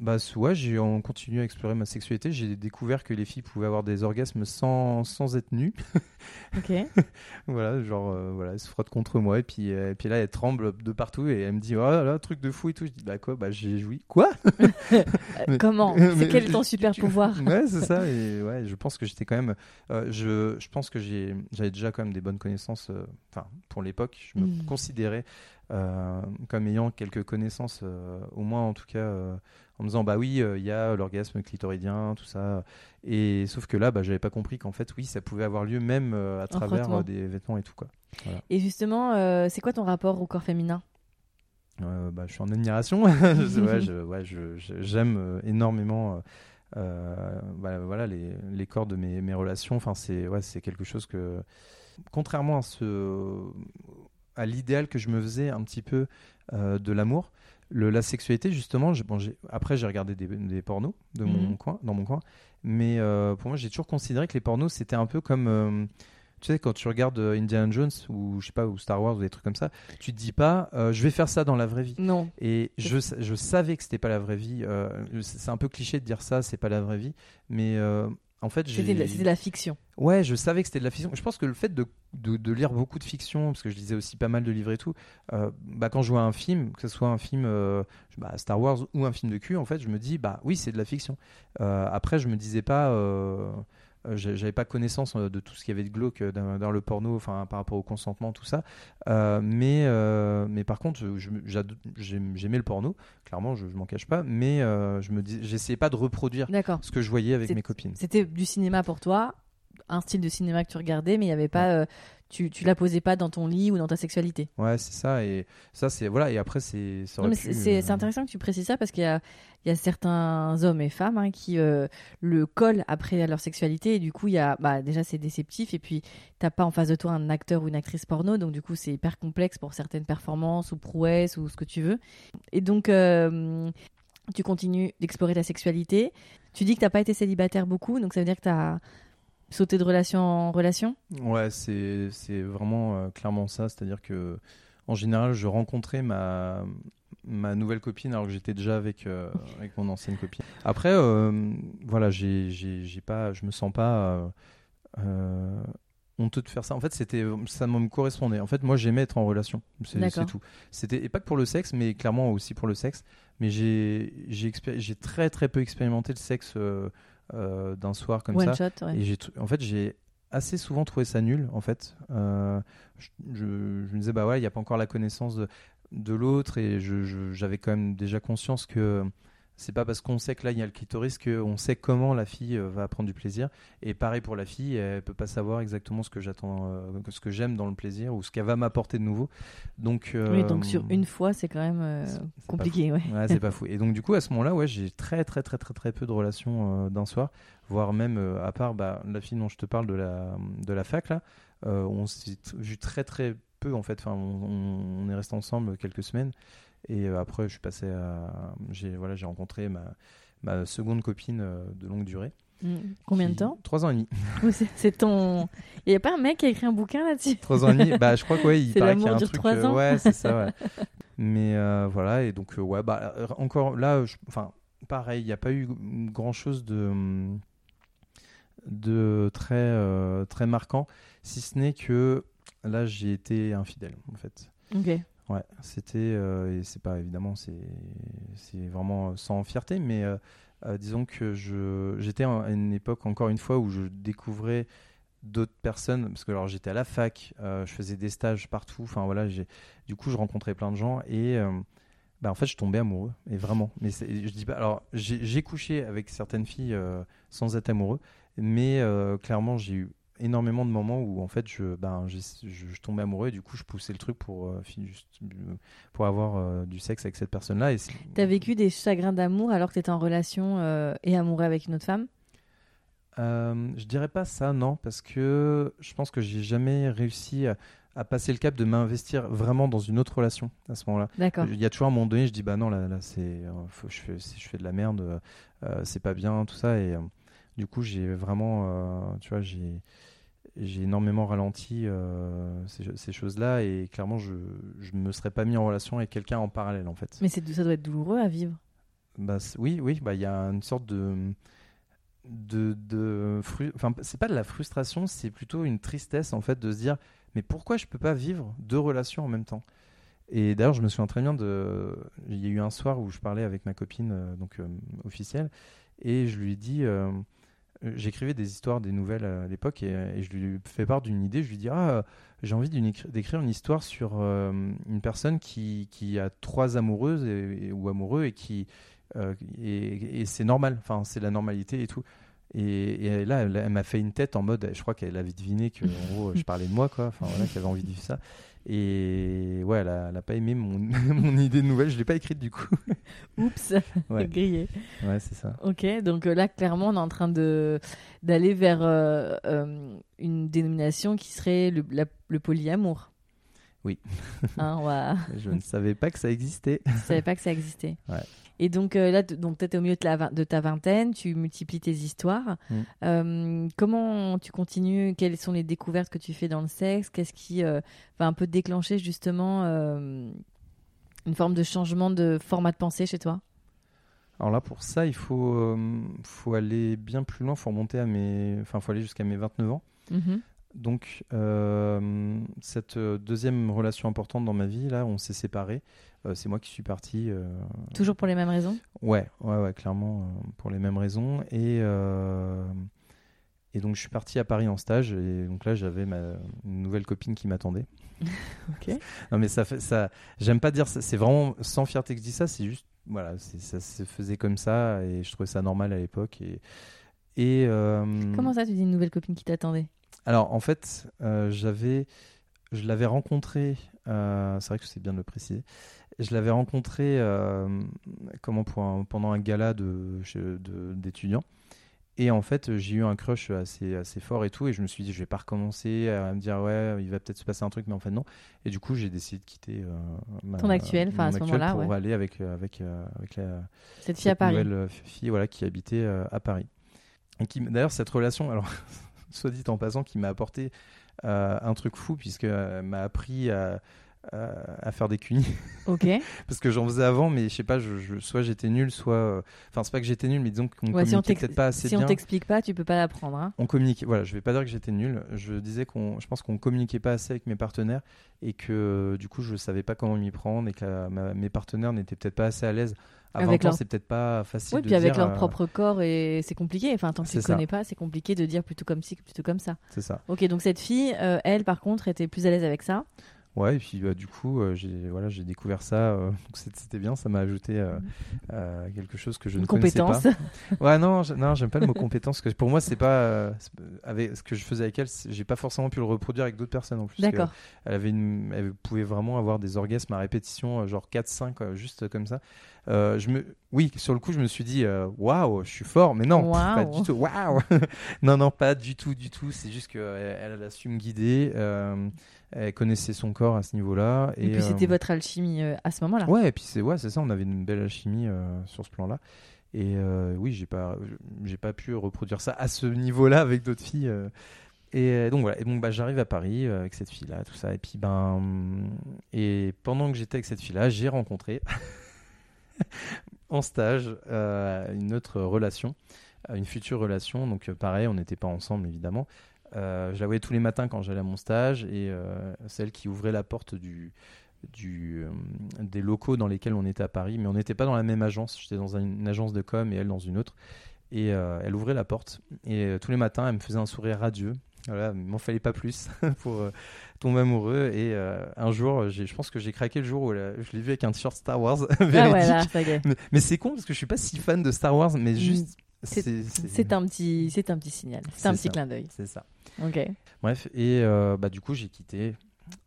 bah ouais, j'ai on continue à explorer ma sexualité, j'ai découvert que les filles pouvaient avoir des orgasmes sans sans être nues. (laughs) Ok. (laughs) Voilà, genre, euh, voilà, elle se frotte contre moi et puis, euh, et puis là, elle tremble de partout et elle me dit, oh là là, truc de fou et tout. Je dis, bah quoi, bah j'ai joui. Quoi? (laughs) Euh, Mais- Comment? Mais- C'est quel est ton super pouvoir? Ouais, c'est ça. Et ouais, je pense que j'étais quand même. euh, je, je pense que j'ai, j'avais déjà quand même des bonnes connaissances. Enfin, pour l'époque, je me Mm. considérais euh, comme ayant quelques connaissances, euh, au moins en tout cas, euh, en me disant, bah oui, euh, il y a l'orgasme clitoridien, tout ça. Et sauf que là, bah, j'avais pas compris qu'en fait, oui, ça pouvait avoir lieu même euh, à travers euh, des vêtements et tout quoi. Et justement, c'est quoi ton rapport au corps féminin? Bah, je suis en admiration. (laughs) Ouais, je- j'aime énormément euh, voilà, les, les corps de mes, mes relations. Enfin, c'est ouais, c'est quelque chose que, contrairement à, ce, à l'idéal que je me faisais un petit peu euh, de l'amour, le, la sexualité, justement, bon, après j'ai regardé des, des pornos de mon Mhm. coin, dans mon coin, mais euh, pour moi j'ai toujours considéré que les pornos c'était un peu comme euh, tu sais quand tu regardes euh, Indiana Jones ou je sais pas ou Star Wars ou des trucs comme ça, tu te dis pas je vais faire ça dans la vraie vie. Non. Et je, je savais que c'était pas la vraie vie. c'est un peu cliché de dire ça, c'est pas la vraie vie, mais en fait j'ai C'était de, la- c'était de la fiction. Ouais, je savais que c'était de la fiction. Je pense que le fait de, de, de lire beaucoup de fiction, parce que je lisais aussi pas mal de livres et tout, euh, bah, quand je vois un film, que ce soit un film euh, bah, Star Wars ou un film de cul, en fait, je me dis, bah oui, c'est de la fiction. Euh, après, je me disais pas, j'avais pas connaissance euh, de tout ce qu'il y avait de glauque euh, dans, dans le porno, enfin par rapport au consentement, tout ça. Euh, mais, euh, mais par contre, j'aimais le porno, clairement, je, je m'en cache pas, mais euh, je me j'essayais pas de reproduire ce que je voyais avec mes copines. C'était du cinéma pour toi, un style de cinéma que tu regardais, mais il y avait pas, euh, tu, tu la posais pas dans ton lit ou dans ta sexualité. Ouais, c'est ça, et ça, c'est voilà, et après, c'est. euh, c'est intéressant que tu précises ça parce qu'il y a, il y a certains hommes et femmes hein, qui euh, le collent après à leur sexualité et du coup il y a bah, déjà c'est déceptif et puis t'as pas en face de toi un acteur ou une actrice porno donc du coup c'est hyper complexe pour certaines performances ou prouesses ou ce que tu veux et donc euh, tu continues d'explorer ta sexualité tu dis que t'as pas été célibataire beaucoup donc ça veut dire que t'as sauté de relation en relation? Ouais, c'est c'est vraiment euh, clairement ça. C'est-à-dire que en général, je rencontrais ma ma nouvelle copine alors que j'étais déjà avec euh, avec mon ancienne copine. Après, euh, voilà, j'ai j'ai j'ai pas, je me sens pas euh, honteux de faire ça. En fait, c'était ça me correspondait. En fait, moi, j'aimais être en relation. C'est tout. C'était et pas que pour le sexe, mais clairement aussi pour le sexe. Mais j'ai j'ai expéri- j'ai très très peu expérimenté le sexe euh, d'un soir comme one ça. shot ouais. Et j'ai, en fait, j'ai assez souvent trouvé ça nul, en fait. Euh, je, je- je me disais, bah ouais, il n'y a pas encore la connaissance de, de l'autre, et je- je- j'avais quand même déjà conscience que c'est pas parce qu'on sait que là il y a le clitoris qu'on sait comment la fille euh, va prendre du plaisir. Et pareil pour la fille, elle peut pas savoir exactement ce que j'attends, euh, ce que j'aime dans le plaisir ou ce qu'elle va m'apporter de nouveau. Donc, oui donc euh, sur une fois c'est quand même euh, compliqué ouais Ouais, c'est pas (laughs) fou. Et donc du coup, à ce moment-là, ouais, j'ai très très très très très peu de relations euh, d'un soir, voire même à part bah, la fille dont je te parle de la de la fac là, on s'est vu très très peu en fait. Enfin, on, on- on est resté ensemble quelques semaines et euh, après, je suis passé à j'ai voilà, rencontré ma ma seconde copine euh, de longue durée. Mm. combien de temps Trois ans et demi. (laughs) C'est- ton. Il n'y a pas un mec qui a écrit un bouquin là-dessus (laughs) Trois ans et demi. Bah, je crois que ouais, il (laughs) paraît qu'il y a un truc. trois euh, ans. ouais, c'est ça. Ouais. Mais euh, voilà, et donc euh, ouais, bah encore là, je- enfin pareil, il n'y a pas eu grand chose de de très euh, très marquant, si ce n'est que là j'ai été infidèle en fait. Ouais, c'était euh, et c'est pas évidemment c'est c'est vraiment sans fierté, mais euh, euh, disons que je j'étais à une époque encore une fois où je découvrais d'autres personnes parce que alors j'étais à la fac, euh, je faisais des stages partout, enfin voilà, j'ai du coup je rencontrais plein de gens et euh, bah en fait je tombais amoureux et vraiment. Mais c'est- je dis pas alors j'ai couché avec certaines filles euh, sans être amoureux, mais euh, clairement j'ai eu énormément de moments où en fait je ben je, je tombais amoureux et du coup je poussais le truc pour euh, juste, euh, pour avoir euh, du sexe avec cette personne là et c'est- T'as vécu des chagrins d'amour alors que t'étais en relation euh, et amoureux avec une autre femme? Je dirais pas ça, non, parce que je pense que j'ai jamais réussi à, à passer le cap de m'investir vraiment dans une autre relation à ce moment-là. D'accord. Il y a toujours un moment donné, je dis bah non, là, là c'est, je, fais, je fais de la merde, c'est pas bien, tout ça. Et du coup, j'ai vraiment, euh, tu vois, j'ai, j'ai énormément ralenti euh, ces, ces choses-là et clairement, je, je me serais pas mis en relation avec quelqu'un en parallèle, en fait. Mais ça doit être douloureux à vivre. Bah, oui, oui, bah il y a une sorte de de, de fru- enfin c'est pas de la frustration, c'est plutôt une tristesse en fait de se dire mais pourquoi je peux pas vivre deux relations en même temps? Et d'ailleurs, je me souviens très bien de il y a eu un soir où je parlais avec ma copine euh, donc euh, officielle et je lui ai dit j'écrivais des histoires, des nouvelles à l'époque et, et je lui fais part d'une idée, je lui dis ah j'ai envie d'écrire une histoire sur euh, une personne qui, qui a trois amoureuses et- et- ou amoureux et qui euh, et, et c'est normal, enfin c'est la normalité et tout. Et, et là, elle, elle m'a fait une tête en mode, je crois qu'elle avait deviné que en gros je (laughs) parlais de moi, quoi. Enfin voilà, qu'elle avait envie de vivre ça. Et ouais, elle a, elle a pas aimé mon, (laughs) mon idée de nouvelle, je l'ai pas écrite du coup. (laughs) Oups, Ouais. grillé. Ouais, c'est ça. Ok, donc euh, là, clairement, on est en train d'aller vers euh, euh, une dénomination qui serait le, la- le polyamour. Oui. Hein. (laughs) Je ne savais pas que ça existait. Je savais pas que ça existait. Ouais. Et donc euh, là, donc tu étais au milieu de, la vin- de ta vingtaine, tu multiplies tes histoires. Mm. Euh, comment tu continues Quelles sont les découvertes que tu fais dans le sexe? Qu'est-ce qui euh, va un peu déclencher justement euh, une forme de changement de format de pensée chez toi? Alors là, pour ça, il faut, faut aller bien plus loin, faut remonter à mes, enfin, faut aller jusqu'à mes 29 ans. Mhm. Donc, cette deuxième relation importante dans ma vie, là, on s'est séparés. Euh, c'est moi qui suis parti. euh, Toujours pour les mêmes raisons Ouais, ouais, ouais, clairement, euh, pour les mêmes raisons. Et, Et donc je suis parti à Paris en stage et donc là j'avais ma une nouvelle copine qui m'attendait. (laughs) Ok. Non mais ça fait ça. J'aime pas dire ça. C'est vraiment sans fierté que je dis ça. C'est juste voilà, ça se faisait comme ça et je trouvais ça normal à l'époque et et euh, Comment ça, tu dis une nouvelle copine qui t'attendait? Alors en fait euh, j'avais je l'avais rencontré. euh, c'est vrai que c'est bien de le préciser. Je l'avais rencontré euh, comment pour un- pendant un gala de de- d'étudiants. Et en fait, j'ai eu un crush assez, assez fort et tout. Et je me suis dit, je vais pas recommencer à me dire, ouais, il va peut-être se passer un truc, mais en fait, non. Et du coup, j'ai décidé de quitter euh, ma- Ton actuel, enfin, à ce moment-là, pour ouais. aller avec, euh, avec, avec la, Cette fille à Paris. nouvelle fille voilà, qui habitait à Paris. D'ailleurs, cette relation, alors, (laughs) soit dit en passant, qui m'a apporté euh, un truc fou, puisqu'elle m'a appris à, à, à faire des cunis. (laughs) Ok. Parce que j'en faisais avant, mais je sais pas, je, je- soit j'étais nul, soit. euh, Enfin, c'est pas que j'étais nul, mais disons qu'on Ouais, si on communiquait t'ex- peut-être pas assez si on bien. t'explique pas, tu peux pas l'apprendre. Hein. On communiquait, voilà, je vais pas dire que j'étais nul. Je disais qu'on, je pense qu'on communiquait pas assez avec mes partenaires et que du coup je savais pas comment m'y prendre et que la- ma- mes partenaires n'étaient peut-être pas assez à l'aise. À Avec 20 ans, leur- c'est peut-être pas facile Oui, de puis avec leur euh, propre corps, et c'est compliqué. Enfin, tant que tu ne connais pas, c'est compliqué de dire plutôt comme ci que plutôt comme ça. C'est ça. Ok, donc cette fille, euh, elle, par contre, était plus à l'aise avec ça. Ouais, et puis bah, du coup, euh, j'ai voilà, j'ai découvert ça. euh, (laughs) donc c'était bien, ça m'a ajouté euh, euh, quelque chose que je Une ne connaissais compétence. pas. (laughs) Ouais, non, je- non, j'aime pas le mot compétence. Parce que pour moi, c'est pas euh, avec ce que je faisais avec elle. J'ai pas forcément pu le reproduire avec d'autres personnes en plus. D'accord. Elle avait une, elle pouvait vraiment avoir des orgasmes à répétition, genre 4-5, euh, juste comme ça. Je me, oui, sur le coup, je me suis dit, waouh, je suis fort, mais non, pas du tout. Waouh, (laughs) non, non, pas du tout, du tout. C'est juste qu'elle elle a su me guider. Elle connaissait son corps à ce niveau-là. Et, Et, puis c'était euh, votre alchimie euh, à ce moment-là. Ouais, et puis c'est ouais, c'est ça. On avait une belle alchimie euh, sur ce plan-là. Et oui, j'ai pas, j'ai pas pu reproduire ça à ce niveau-là avec d'autres filles. Et donc voilà. Et donc bah, j'arrive à Paris avec cette fille-là, tout ça. Et puis ben, et pendant que j'étais avec cette fille-là, j'ai rencontré (laughs) en stage euh, une autre relation, une future relation. Donc pareil, on n'était pas ensemble évidemment. Euh, je la voyais tous les matins quand j'allais à mon stage et euh, celle qui ouvrait la porte du, du, euh, des locaux dans lesquels on était à Paris, mais on n'était pas dans la même agence. J'étais dans une, une agence de com et elle dans une autre. Et euh, elle ouvrait la porte et euh, tous les matins, elle me faisait un sourire radieux. Voilà, il m'en fallait pas plus (laughs) pour tomber amoureux. Et un jour, je pense que j'ai craqué le jour où elle je l'ai vu avec un t-shirt Star Wars (laughs) Ah ouais, là, mais mais c'est con parce que je suis pas si fan de Star Wars, mais juste. C'est- un petit, c'est un petit signal. C'est un petit ça. clin d'œil. C'est ça. Ok. Bref, et euh, bah, du coup, j'ai quitté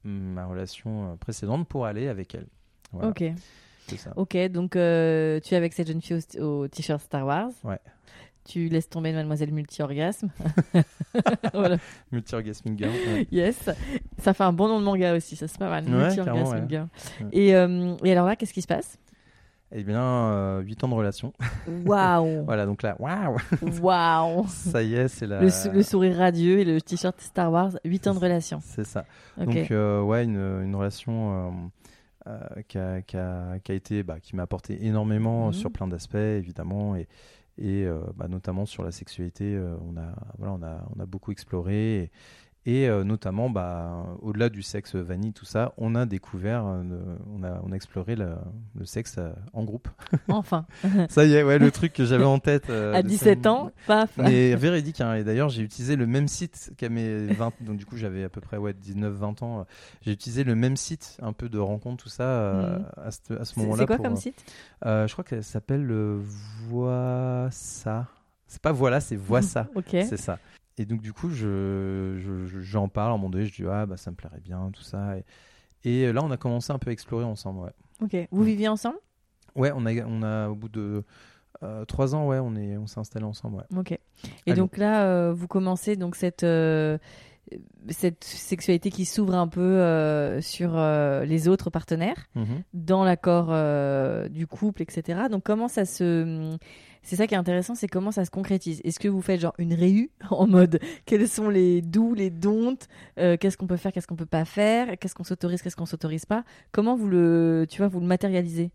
ma relation euh, précédente pour aller avec elle. Voilà, Ok. ça. Ok. Donc euh, tu es avec cette jeune fille au, au t-shirt Star Wars. Ouais. Tu laisses tomber Mademoiselle Multi-Orgasme. (laughs) voilà. Girl. ouais. Yes. Ça fait un bon nom de manga aussi. Ça c'est pas mal. Ouais. Girl. Ouais. Et, euh, et alors là, qu'est-ce qui se passe? Eh bien, 8 ans de relation. (laughs) Waouh. Voilà, donc là, waouh Waouh. Ça y est, c'est la. Le, sou- le sourire radieux et le t-shirt Star Wars. 8 ans de relation. C'est ça. Donc, euh, ouais, une, une relation euh, euh, qui, a, qui, a, qui a été, bah, qui m'a apporté énormément Mhm. sur plein d'aspects, évidemment, et, et euh, bah, notamment sur la sexualité. euh, on, a, voilà, on, a, on a beaucoup exploré. Et, et, euh, notamment, bah, au-delà du sexe vanille, tout ça, on a découvert, euh, on, a, on a exploré le, le sexe euh, en groupe. (laughs) Enfin. ça y est, ouais, le truc que j'avais en tête. à de 17 ça- ans, paf. mais véridique, hein. et d'ailleurs j'ai utilisé le même site qu'à mes 20 donc du coup j'avais à peu près ouais, 19-20 ans. J'ai utilisé le même site, un peu de rencontre, tout ça, Mhm. à ce, à ce moment-là. c'est quoi pour, comme site? Je crois que ça s'appelle le Vois ça. C'est pas voilà, c'est Vois (laughs) ça. Ok. C'est ça. Et donc du coup je, je- je- j'en parle à un moment donné, je dis ah bah ça me plairait bien, tout ça. Et, et là on a commencé un peu à explorer ensemble, ouais. Ok. Vous viviez ensemble? Ouais, on a, on a au bout de euh, trois ans, ouais, on est, on s'est installé ensemble, ouais. Ok. Et donc là, euh, vous commencez donc cette euh, cette sexualité qui s'ouvre un peu euh, sur euh, les autres partenaires Mhm. dans l'accord euh, du couple, etc. Donc comment ça se c'est ça qui est intéressant, c'est comment ça se concrétise. Est-ce que vous faites genre une réu (laughs) en mode quels sont les doux, les don'ts, euh, qu'est-ce qu'on peut faire, qu'est-ce qu'on peut pas faire, qu'est-ce qu'on s'autorise, qu'est-ce qu'on s'autorise pas? Comment vous le, tu vois, vous le matérialisez?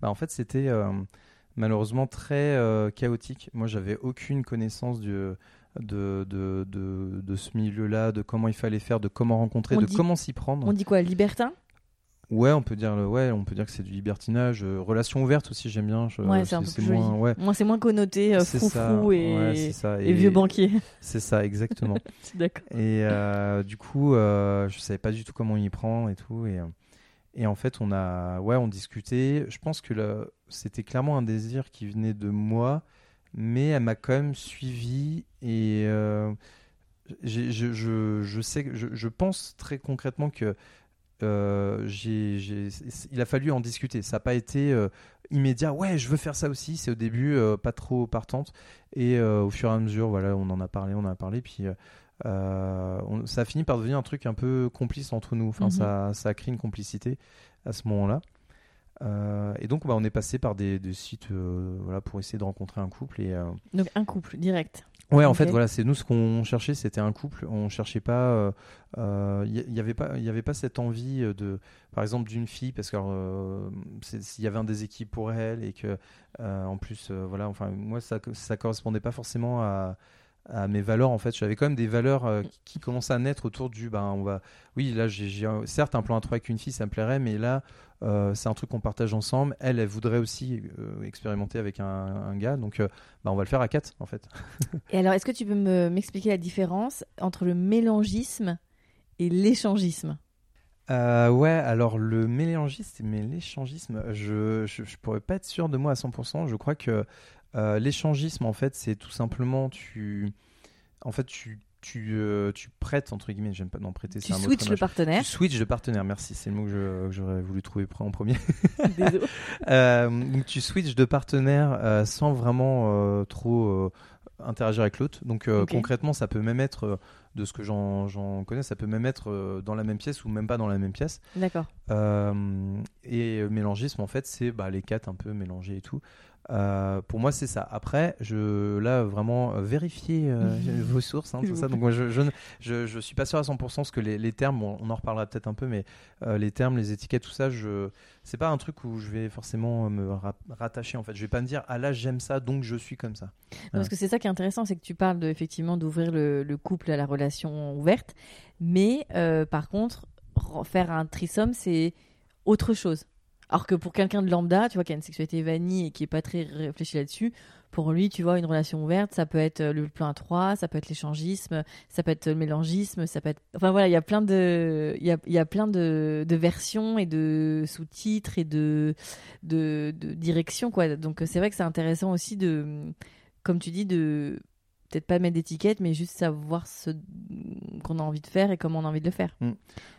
Bah, en fait, c'était malheureusement très chaotique. Moi, j'avais aucune connaissance du, de, de, de, de ce milieu-là, de comment il fallait faire, de comment rencontrer, On de dit- comment s'y prendre. On dit quoi, libertin? Ouais, on peut dire, le- ouais, on peut dire que c'est du libertinage. Euh, relation ouverte aussi, j'aime bien. Je- Ouais, c'est un peu plus moins, joli. ouais, Moi, c'est moins connoté euh, c'est ça. froufrou et, Ouais, vieux banquier. (laughs) C'est ça, exactement. D'accord. Et euh, du coup, euh, je savais pas du tout comment il y prend et tout. Et, euh, et en fait, on a, ouais, on discutait. Je pense que là, c'était clairement un désir qui venait de moi, mais elle m'a quand même suivi. Et euh, je, je, je sais, je, je pense très concrètement que euh, il a fallu en discuter. Ça n'a pas été euh, immédiat. Ouais, je veux faire ça aussi. C'est au début euh, pas trop partante. Et au fur et à mesure, voilà, on en a parlé, on en a parlé. Puis on- ça a fini par devenir un truc un peu complice entre nous. Enfin, Mhm. ça, ça a créé une complicité à ce moment-là. Euh, et donc, bah, on est passé par des, des sites euh, voilà, pour essayer de rencontrer un couple. Et, euh, Donc, un couple, direct. Ouais, en fait, voilà, c'est nous ce qu'on cherchait, c'était un couple. On cherchait pas, il y, y avait pas, il y avait pas cette envie de, par exemple, d'une fille, parce que s'il y avait un déséquilibre pour elle et que, en plus, voilà, enfin, moi, ça, ça correspondait pas forcément à, à mes valeurs. En fait, j'avais quand même des valeurs euh, qui, commençaient à naître autour du, ben, on va, oui, là, j'ai, certes un plan à trois avec une fille, ça me plairait, mais là. euh, c'est un truc qu'on partage ensemble. Elle, elle voudrait aussi euh, expérimenter avec un, un gars, donc bah, on va le faire à quatre en fait. (laughs) Et alors, est-ce que tu peux me- m'expliquer la différence entre le mélangisme et l'échangisme? Euh, ouais, alors le mélangisme mais l'échangisme, je, je, je pourrais pas être sûr de moi à 100%. Je crois que euh, l'échangisme, en fait, c'est tout simplement tu. En fait, tu, tu, euh, tu prêtes, entre guillemets, j'aime pas non prêter, Tu c'est un mot switches le partenaire. Tu switches de partenaire, merci, c'est le mot que j'aurais voulu trouver en premier. (laughs) Désolé. (laughs) Euh, donc tu switches de partenaire euh, sans vraiment trop interagir avec l'autre. Donc euh, concrètement, ça peut même être, euh, de ce que j'en connais, ça peut même être euh, dans la même pièce ou même pas dans la même pièce. D'accord. Et mélangisme, en fait, c'est bah, les quatre un peu mélangés et tout. Euh, pour moi, c'est ça. Après, je là vraiment euh, vérifier euh, (laughs) vos sources, hein, tout ça. Donc moi, je, je, ne- je, je suis pas sûr à 100% parce que les, les termes, on en reparlera peut-être un peu, mais les termes, les étiquettes, tout ça, je c'est pas un truc où je vais forcément me ra- rattacher. En fait, je vais pas me dire ah là j'aime ça donc je suis comme ça. Non, Parce que c'est ça qui est intéressant, c'est que tu parles de, effectivement d'ouvrir le, le couple à la relation ouverte, mais par contre, re- faire un trisome, c'est autre chose. Alors que pour quelqu'un de lambda, tu vois, qui a une sexualité vanille et qui est pas très réfléchi là-dessus, pour lui, tu vois, une relation ouverte, ça peut être euh, le plan à trois, ça peut être l'échangisme, ça peut être le mélangisme, ça peut être. Enfin voilà, il y a plein de, il y a, plein de, versions et de sous-titres et de, directions. Donc euh, c'est vrai que c'est intéressant aussi de, comme tu dis, de peut-être pas mettre d'étiquette, mais juste savoir ce qu'on a envie de faire et comment on a envie de le faire.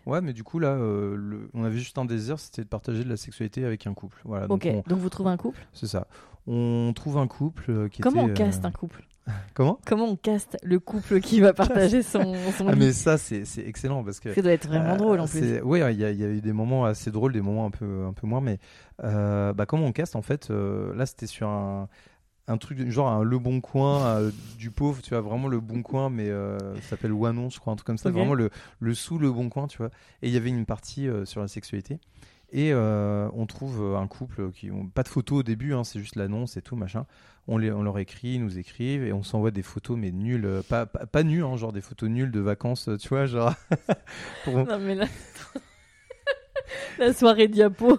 Ouais, mais du coup là, euh, le- on avait juste un désir, c'était de partager de la sexualité avec un couple. Voilà. Donc ok, on- donc vous trouvez un couple? C'est ça. On trouve un couple euh, qui Comment on était, euh, caste un couple? (laughs) Comment? Comment on caste le couple qui va partager son, son Ah mais ça c'est excellent parce que Ça doit être vraiment euh, drôle en plus. Oui, il y, a- il y a eu des moments assez drôles, des moments un peu un peu moins, mais euh, bah, comment on caste en fait euh, Là c'était sur un un truc genre un le bon coin euh, du pauvre, tu vois vraiment le bon coin, mais euh, ça s'appelle Wanon, je crois un truc comme ça, vraiment le le sous le bon coin, tu vois. Et il y avait une partie euh, sur la sexualité. Et on trouve un couple qui ont pas de photos au début, hein, c'est juste l'annonce et tout machin. On, les, on leur écrit, ils nous écrivent et on s'envoie des photos mais nulles, pas, pas, pas nulles, hein, genre des photos nulles de vacances, tu vois, genre. (laughs) pour- Non mais là... (laughs) La soirée diapo.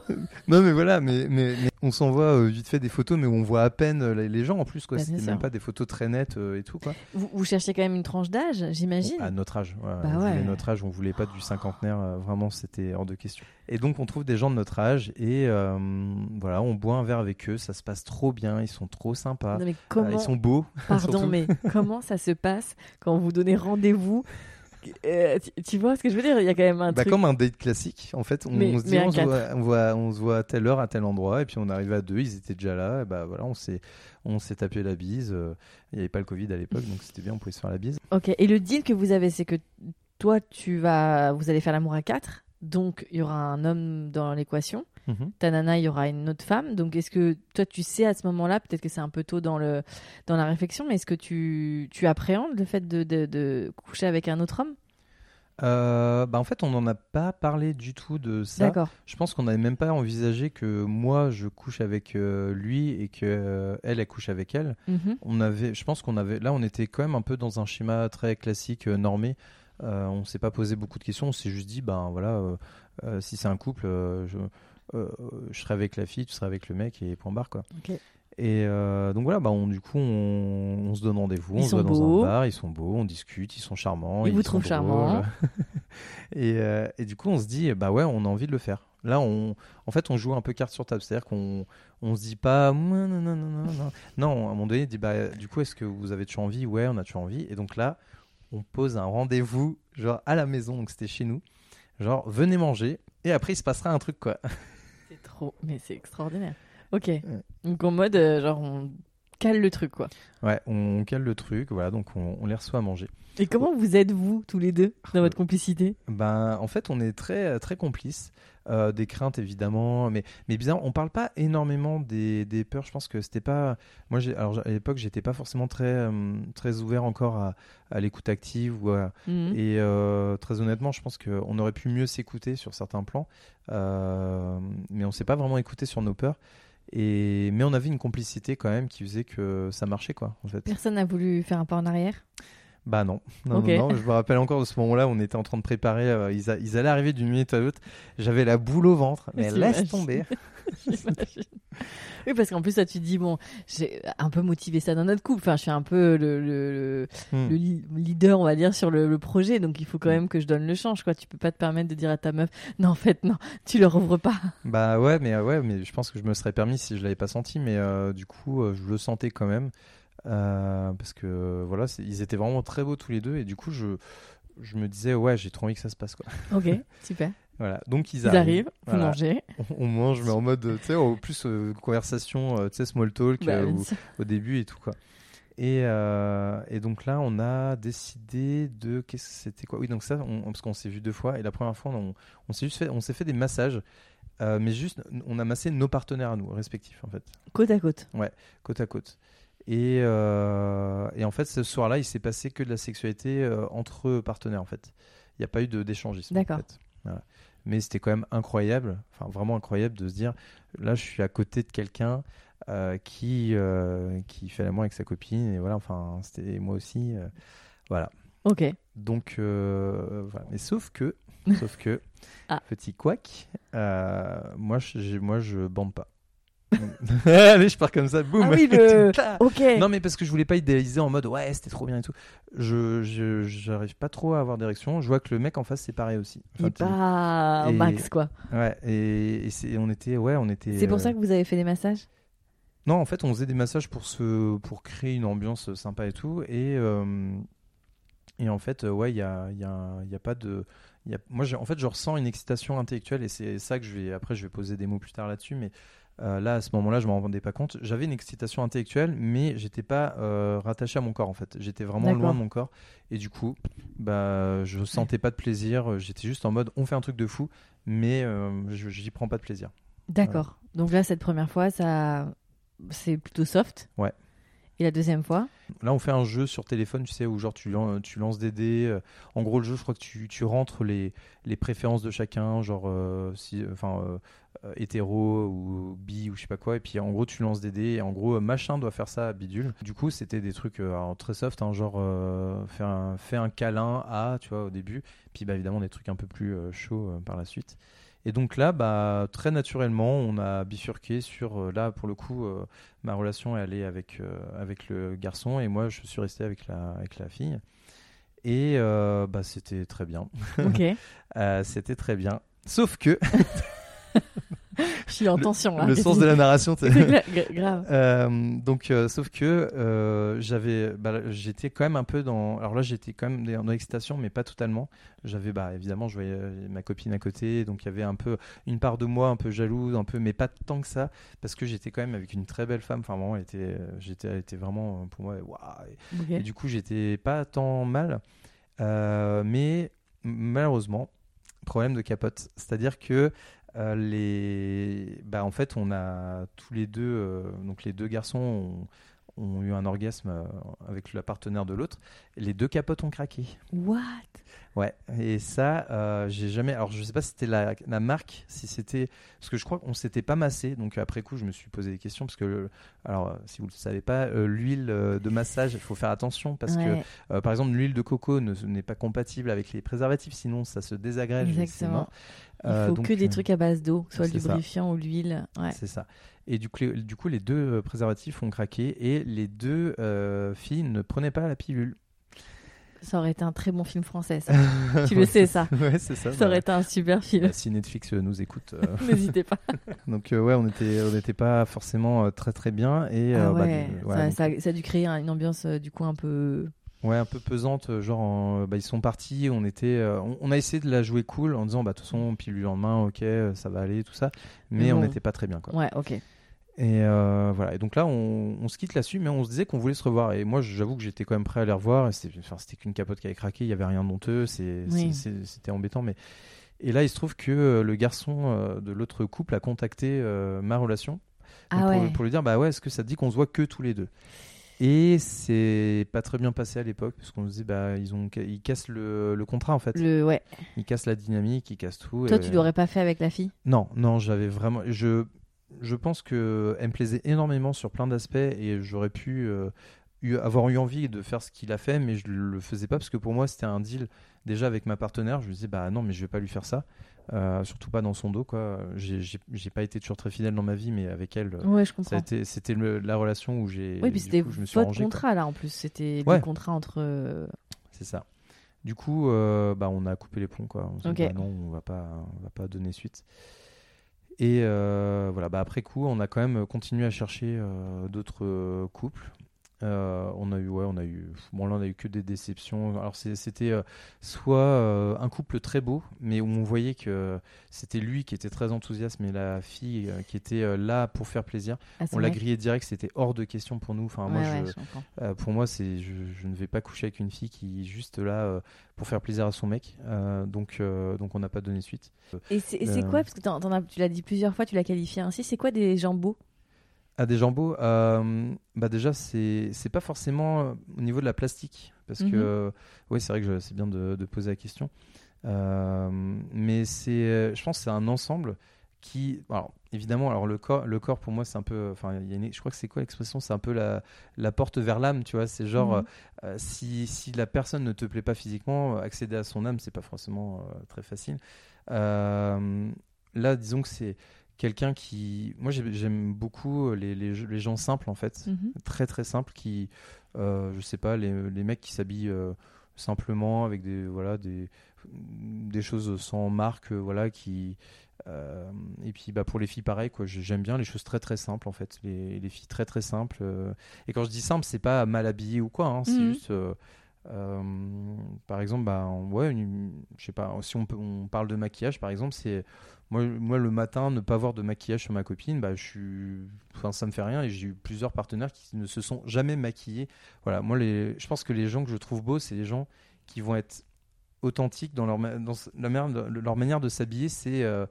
Non mais voilà, mais, mais, mais on s'envoie euh, vite fait des photos mais on voit à peine euh, les, gens en plus quoi. Bah, C'était même pas des photos très nettes euh, et tout quoi. Vous, vous cherchez quand même une tranche d'âge, j'imagine À notre âge, ouais, Bah ouais. notre âge, on voulait pas du cinquantenaire, vraiment c'était hors de question. Et donc on trouve des gens de notre âge et voilà, on boit un verre avec eux, ça se passe trop bien, ils sont trop sympas, Non mais comment... ils sont beaux. (laughs) Pardon, mais comment ça se passe quand vous donnez rendez-vous Euh, tu, vois ce que je veux dire? Il y a quand même un Bah, truc... comme un date classique, en fait, on, Mais- on se dit on se, voit, on, voit, on se voit à telle heure, à tel endroit, et puis on arrive à deux, ils étaient déjà là, et bah voilà, on s'est, on s'est tapé la bise. euh, Il n'y avait pas le Covid à l'époque, donc c'était bien, on pouvait se faire la bise. Ok, et le deal que vous avez, c'est que toi, tu vas, vous allez faire l'amour à quatre, donc il y aura un homme dans l'équation. Mhm. Ta nana, il y aura une autre femme. Donc est-ce que toi, tu sais à ce moment-là, peut-être que c'est un peu tôt dans le dans la réflexion, mais est-ce que tu tu appréhendes le fait de, de, de coucher avec un autre homme? Euh, bah en fait, on n'en a pas parlé du tout de ça. D'accord. Je pense qu'on n'avait même pas envisagé que moi je couche avec euh, lui et que euh, elle elle couche avec elle. Mhm. On avait, je pense qu'on avait, là on était quand même un peu dans un schéma très classique normé. Euh, on s'est pas posé beaucoup de questions. On s'est juste dit, ben voilà, euh, euh, si c'est un couple, je, je serai avec la fille, tu seras avec le mec et point barre quoi. Et euh, donc voilà, bah on, du coup, on, on se donne rendez-vous, on se sont va dans beaux. un bar, ils sont beaux, on discute, ils sont charmants. Ils vous trouvent drôles. charmant. (laughs) et, euh, et du coup, on se dit, bah ouais, on a envie de le faire. Là, on, en fait, on joue un peu carte sur table, c'est-à-dire qu'on on se dit pas, non, non, non, non, non, non. Non, à un moment donné, on dit, bah du coup, est-ce que vous avez toujours envie? Ouais, on a toujours envie. Et donc là, on pose un rendez-vous, genre à la maison, donc c'était chez nous. Genre, venez manger, et après, il se passera un truc, quoi. C'est trop, mais c'est extraordinaire. Ok. Donc en mode, euh, genre, on cale le truc, quoi. Ouais, on cale le truc, voilà, donc on, on les reçoit à manger. Et comment vous êtes, vous, tous les deux, dans votre complicité? Ben, en fait, on est très, très complices. Euh, des craintes, évidemment. Mais, mais bizarre, on parle pas énormément des, des peurs. Je pense que c'était pas. Moi, alors, à l'époque, j'étais pas forcément très, euh, très ouvert encore à, à l'écoute active. Ou à- Mhm. Et euh, très honnêtement, je pense qu'on aurait pu mieux s'écouter sur certains plans. Euh, mais on s'est pas vraiment écouté sur nos peurs. Et, mais on avait une complicité quand même qui faisait que ça marchait, quoi, en fait. Personne n'a voulu faire un pas en arrière? Bah non, non, non, non, je me rappelle encore de ce moment-là on était en train de préparer, euh, ils, a- ils allaient arriver d'une minute à l'autre, j'avais la boule au ventre, mais laisse tomber. (laughs) (laughs) J'imagine. oui, parce qu'en plus, toi, tu te dis, bon, j'ai un peu motivé ça dans notre couple. Enfin, je suis un peu le, le, le- Hmm. le leader, on va dire, sur le, le projet. Donc, il faut quand Mm. même que je donne le change, quoi. Tu peux pas te permettre de dire à ta meuf, non, en fait, non, tu leur ouvres pas. Bah ouais, mais ouais, mais je pense que je me serais permis si je l'avais pas senti, mais euh, du coup, euh, je le sentais quand même euh, parce que voilà, ils étaient vraiment très beaux tous les deux et du coup, je je me disais ouais, j'ai trop envie que ça se passe quoi. Ok, (laughs) super. Voilà, donc ils, Ils arrivent, vous voilà. mangez. On, (laughs) on mange, mais en mode, tu sais, au plus euh, conversation, euh, tu sais, small talk Bah, euh, au début et tout quoi. Et, et donc là, on a décidé de qu'est-ce que c'était quoi? Oui, donc ça, on- parce qu'on s'est vu deux fois et la première fois, on, on s'est juste fait, on s'est fait des massages, euh, mais juste, on a massé nos partenaires à nous respectifs en fait, Côte à côte. côte à côte. Et, euh, et en fait, ce soir-là, il s'est passé que de la sexualité euh, entre partenaires en fait. Il n'y a pas eu d'échangisme. en D'accord. fait. Voilà. Mais c'était quand même incroyable, enfin vraiment incroyable de se dire, là, je suis à côté de quelqu'un euh, qui euh, qui fait l'amour avec sa copine et voilà, enfin, c'était moi aussi, euh, voilà. Ok. Donc voilà. Mais sauf que, (laughs) sauf que, Ah. petit couac, moi, je, moi, je bande pas. (laughs) Allez, je pars comme ça, boum. Ah oui, le- (laughs) Ok. non, mais parce que je voulais pas idéaliser en mode ouais, c'était trop bien et tout. Je, j'arrive pas trop à avoir d'érection. Je vois que le mec en face, c'est pareil aussi. Il est Enfin, pas au et- max, quoi. Ouais, et, et c'est, on était, ouais, on était. C'est pour euh, ça que vous avez fait des massages? Non, en fait, on faisait des massages pour se, pour créer une ambiance sympa et tout. Et, euh, et en fait, euh, ouais, il y a, il y a, il y a pas de, il y a, moi, en fait, je ressens une excitation intellectuelle et c'est ça que je vais, après, je vais poser des mots plus tard là-dessus, mais. Euh, là, à ce moment-là, je m'en rendais pas compte. J'avais une excitation intellectuelle, mais j'étais pas euh, rattaché à mon corps en fait. J'étais vraiment loin de mon corps, et du coup, bah, je sentais pas de plaisir. J'étais juste en mode, on fait un truc de fou, mais euh, je- j'y prends pas de plaisir. D'accord. Donc là, cette première fois, ça, c'est plutôt soft. Ouais. Et la deuxième fois Là, on fait un jeu sur téléphone, tu sais, où genre tu, tu lances des dés. euh, En gros, le jeu, je crois que tu, tu rentres les, les préférences de chacun, genre euh, si, enfin, euh, euh, hétéro ou bi ou je sais pas quoi. Et puis en gros, tu lances des dés. Et en gros, machin doit faire ça à bidule. Du coup, c'était des trucs très soft, hein, genre euh, faire un, fais un câlin à, tu vois, au début. Puis bah, évidemment, des trucs un peu plus chauds par la suite. Et donc là, bah, très naturellement, on a bifurqué sur, euh, là, pour le coup, euh, ma relation est avec, euh, avec le garçon et moi, je suis resté avec la, avec la fille. Et euh, bah, c'était très bien. Ok. (laughs) Euh, c'était très bien. Sauf que, (laughs) (laughs) Je suis en tension là. le sens de la narration, (laughs) grave. Euh, donc, euh, sauf que euh, j'avais, bah, j'étais quand même un peu dans. Alors là, j'étais quand même dans l'excitation, mais pas totalement. J'avais, bah, évidemment, je voyais euh, ma copine à côté, donc il y avait un peu une part de moi un peu jalouse, un peu, mais pas tant que ça, parce que j'étais quand même avec une très belle femme. Enfin, vraiment, elle était, euh, j'étais, elle était vraiment pour moi, waouh. Et- du coup, j'étais pas tant mal, mais malheureusement, problème de capote. C'est-à-dire que euh, les, bah, en fait, on a tous les deux, euh, donc les deux garçons, ont- eu un orgasme euh, avec la partenaire de l'autre, les deux capotes ont craqué. What? Ouais, et ça, euh, j'ai jamais. Alors, je sais pas si c'était la, la marque, si c'était. Parce que je crois qu'on s'était pas massé. Donc, après coup, je me suis posé des questions. Parce que, alors, euh, si vous ne le savez pas, euh, l'huile de massage, il faut faire attention. Parce Ouais, que, euh, par exemple, l'huile de coco ne- n'est pas compatible avec les préservatifs. Sinon, ça se désagrège. Exactement. Il faut donc, que des trucs à base d'eau, soit ça. lubrifiant ou l'huile. Ouais. C'est ça. Et du coup, les, du coup, les deux euh, préservatifs ont craqué. Et les deux euh, filles ne prenaient pas la pilule. Ça aurait été un très bon film français, ça. (laughs) tu le sais, ça. (laughs) ouais, c'est ça. Ça aurait bah, été un super film. bah, si Netflix euh, nous écoute. euh, (laughs) N'hésitez pas. Donc euh, ouais, on était on n'était pas forcément euh, très très bien et Ah bah, ouais, du- ouais, ça, donc, ça- ça a dû créer un- une ambiance du coup un peu. Ouais, un peu pesante. euh, Genre en- bah, ils sont partis, on était, euh, on, on a essayé de la jouer cool en disant bah de toute façon puis le lendemain, ok, euh, ça va aller tout ça, mais Mais on n'était pas très bien quoi. Ouais, ok. Et euh, voilà. Et donc là, on, on se quitte là-dessus, mais on se disait qu'on voulait se revoir. Et moi, j'avoue que j'étais quand même prêt à les revoir. Et c'était, enfin, c'était qu'une capote qui avait craqué. Il y avait rien d'honteux. Oui. c'était embêtant, mais. Et là, il se trouve que euh, le garçon euh, de l'autre couple a contacté euh, ma relation Ah pour, pour lui dire bah ouais est-ce que ça te dit qu'on se voit que tous les deux? Et c'est pas très bien passé à l'époque parce qu'on se dit bah ils ont ils cassent le, le contrat en fait. Le, ouais. ils cassent la dynamique ils cassent tout Toi, et- tu l'aurais pas fait avec la fille? Non non j'avais vraiment je je pense que elle me plaisait énormément sur plein d'aspects et j'aurais pu euh, eu- avoir eu envie de faire ce qu'il a fait mais je le faisais pas parce que pour moi c'était un deal. Déjà avec ma partenaire je me disais bah non mais je vais pas lui faire ça Euh, surtout pas dans son dos quoi j'ai pas été toujours très fidèle dans ma vie mais avec elle euh, Ouais, c'était la relation où j'ai. Oui, puis c'était coup, je me suis votre rangé, quoi. contrat là en plus. C'était Ouais. le contrat entre. euh, C'est ça. Du coup, euh, bah, on a coupé les ponts, quoi. On s'est dit, bah non, on va pas, on va pas donner suite. Et euh, voilà, bah, après coup, on a quand même continué à chercher d'autres couples. Euh, on a eu, ouais, on a eu, bon là, on a eu que des déceptions. Alors c'était euh, soit euh, un couple très beau, mais où on voyait que c'était lui qui était très enthousiaste, mais la fille qui était là pour faire plaisir. son On l'a grillé direct, c'était hors de question pour nous. Enfin, moi, Ouais, je, ouais, je comprends. pour moi, c'est je, je ne vais pas coucher avec une fille qui est juste là pour faire plaisir à son mec. Donc, donc on n'a pas donné suite. Et c'est quoi Parce que as- tu l'as dit plusieurs fois, tu l'as qualifié ainsi. C'est quoi des jambos À des jambos, euh, bah déjà c'est pas forcément euh, au niveau de la plastique parce Mhm. que oui c'est vrai que c'est bien de, de poser la question, Euh, mais c'est je pense que c'est un ensemble qui alors évidemment alors le corps le corps pour moi c'est un peu enfin y a une- je crois que c'est quoi l'expression? C'est un peu la, la porte vers l'âme tu vois? C'est genre Mhm. euh, si, si la personne ne te plaît pas physiquement, accéder à son âme, c'est pas forcément très facile. Là, disons que c'est quelqu'un qui. Moi, j'ai- j'aime beaucoup les, les, les gens simples, en fait. Mhm. Très, très simples, qui. euh, je sais pas, les, les mecs qui s'habillent euh, simplement avec des, voilà, des, des choses sans marque, euh, voilà, qui. euh, et puis bah, pour les filles pareil quoi j'ai- j'aime bien les choses très très simples en fait les, les filles très très simples euh, et quand je dis simple c'est pas mal habillé ou quoi hein, c'est Mhm. juste euh, euh, par exemple bah ouais une- je sais pas si on, peut- on parle de maquillage par exemple c'est moi, le matin ne pas avoir de maquillage sur ma copine bah je suis enfin ça me fait rien et j'ai eu plusieurs partenaires qui ne se sont jamais maquillés. Voilà. Moi je pense que les gens que je trouve beaux c'est les gens qui vont être authentiques dans leur leur manière de s'habiller c'est euh,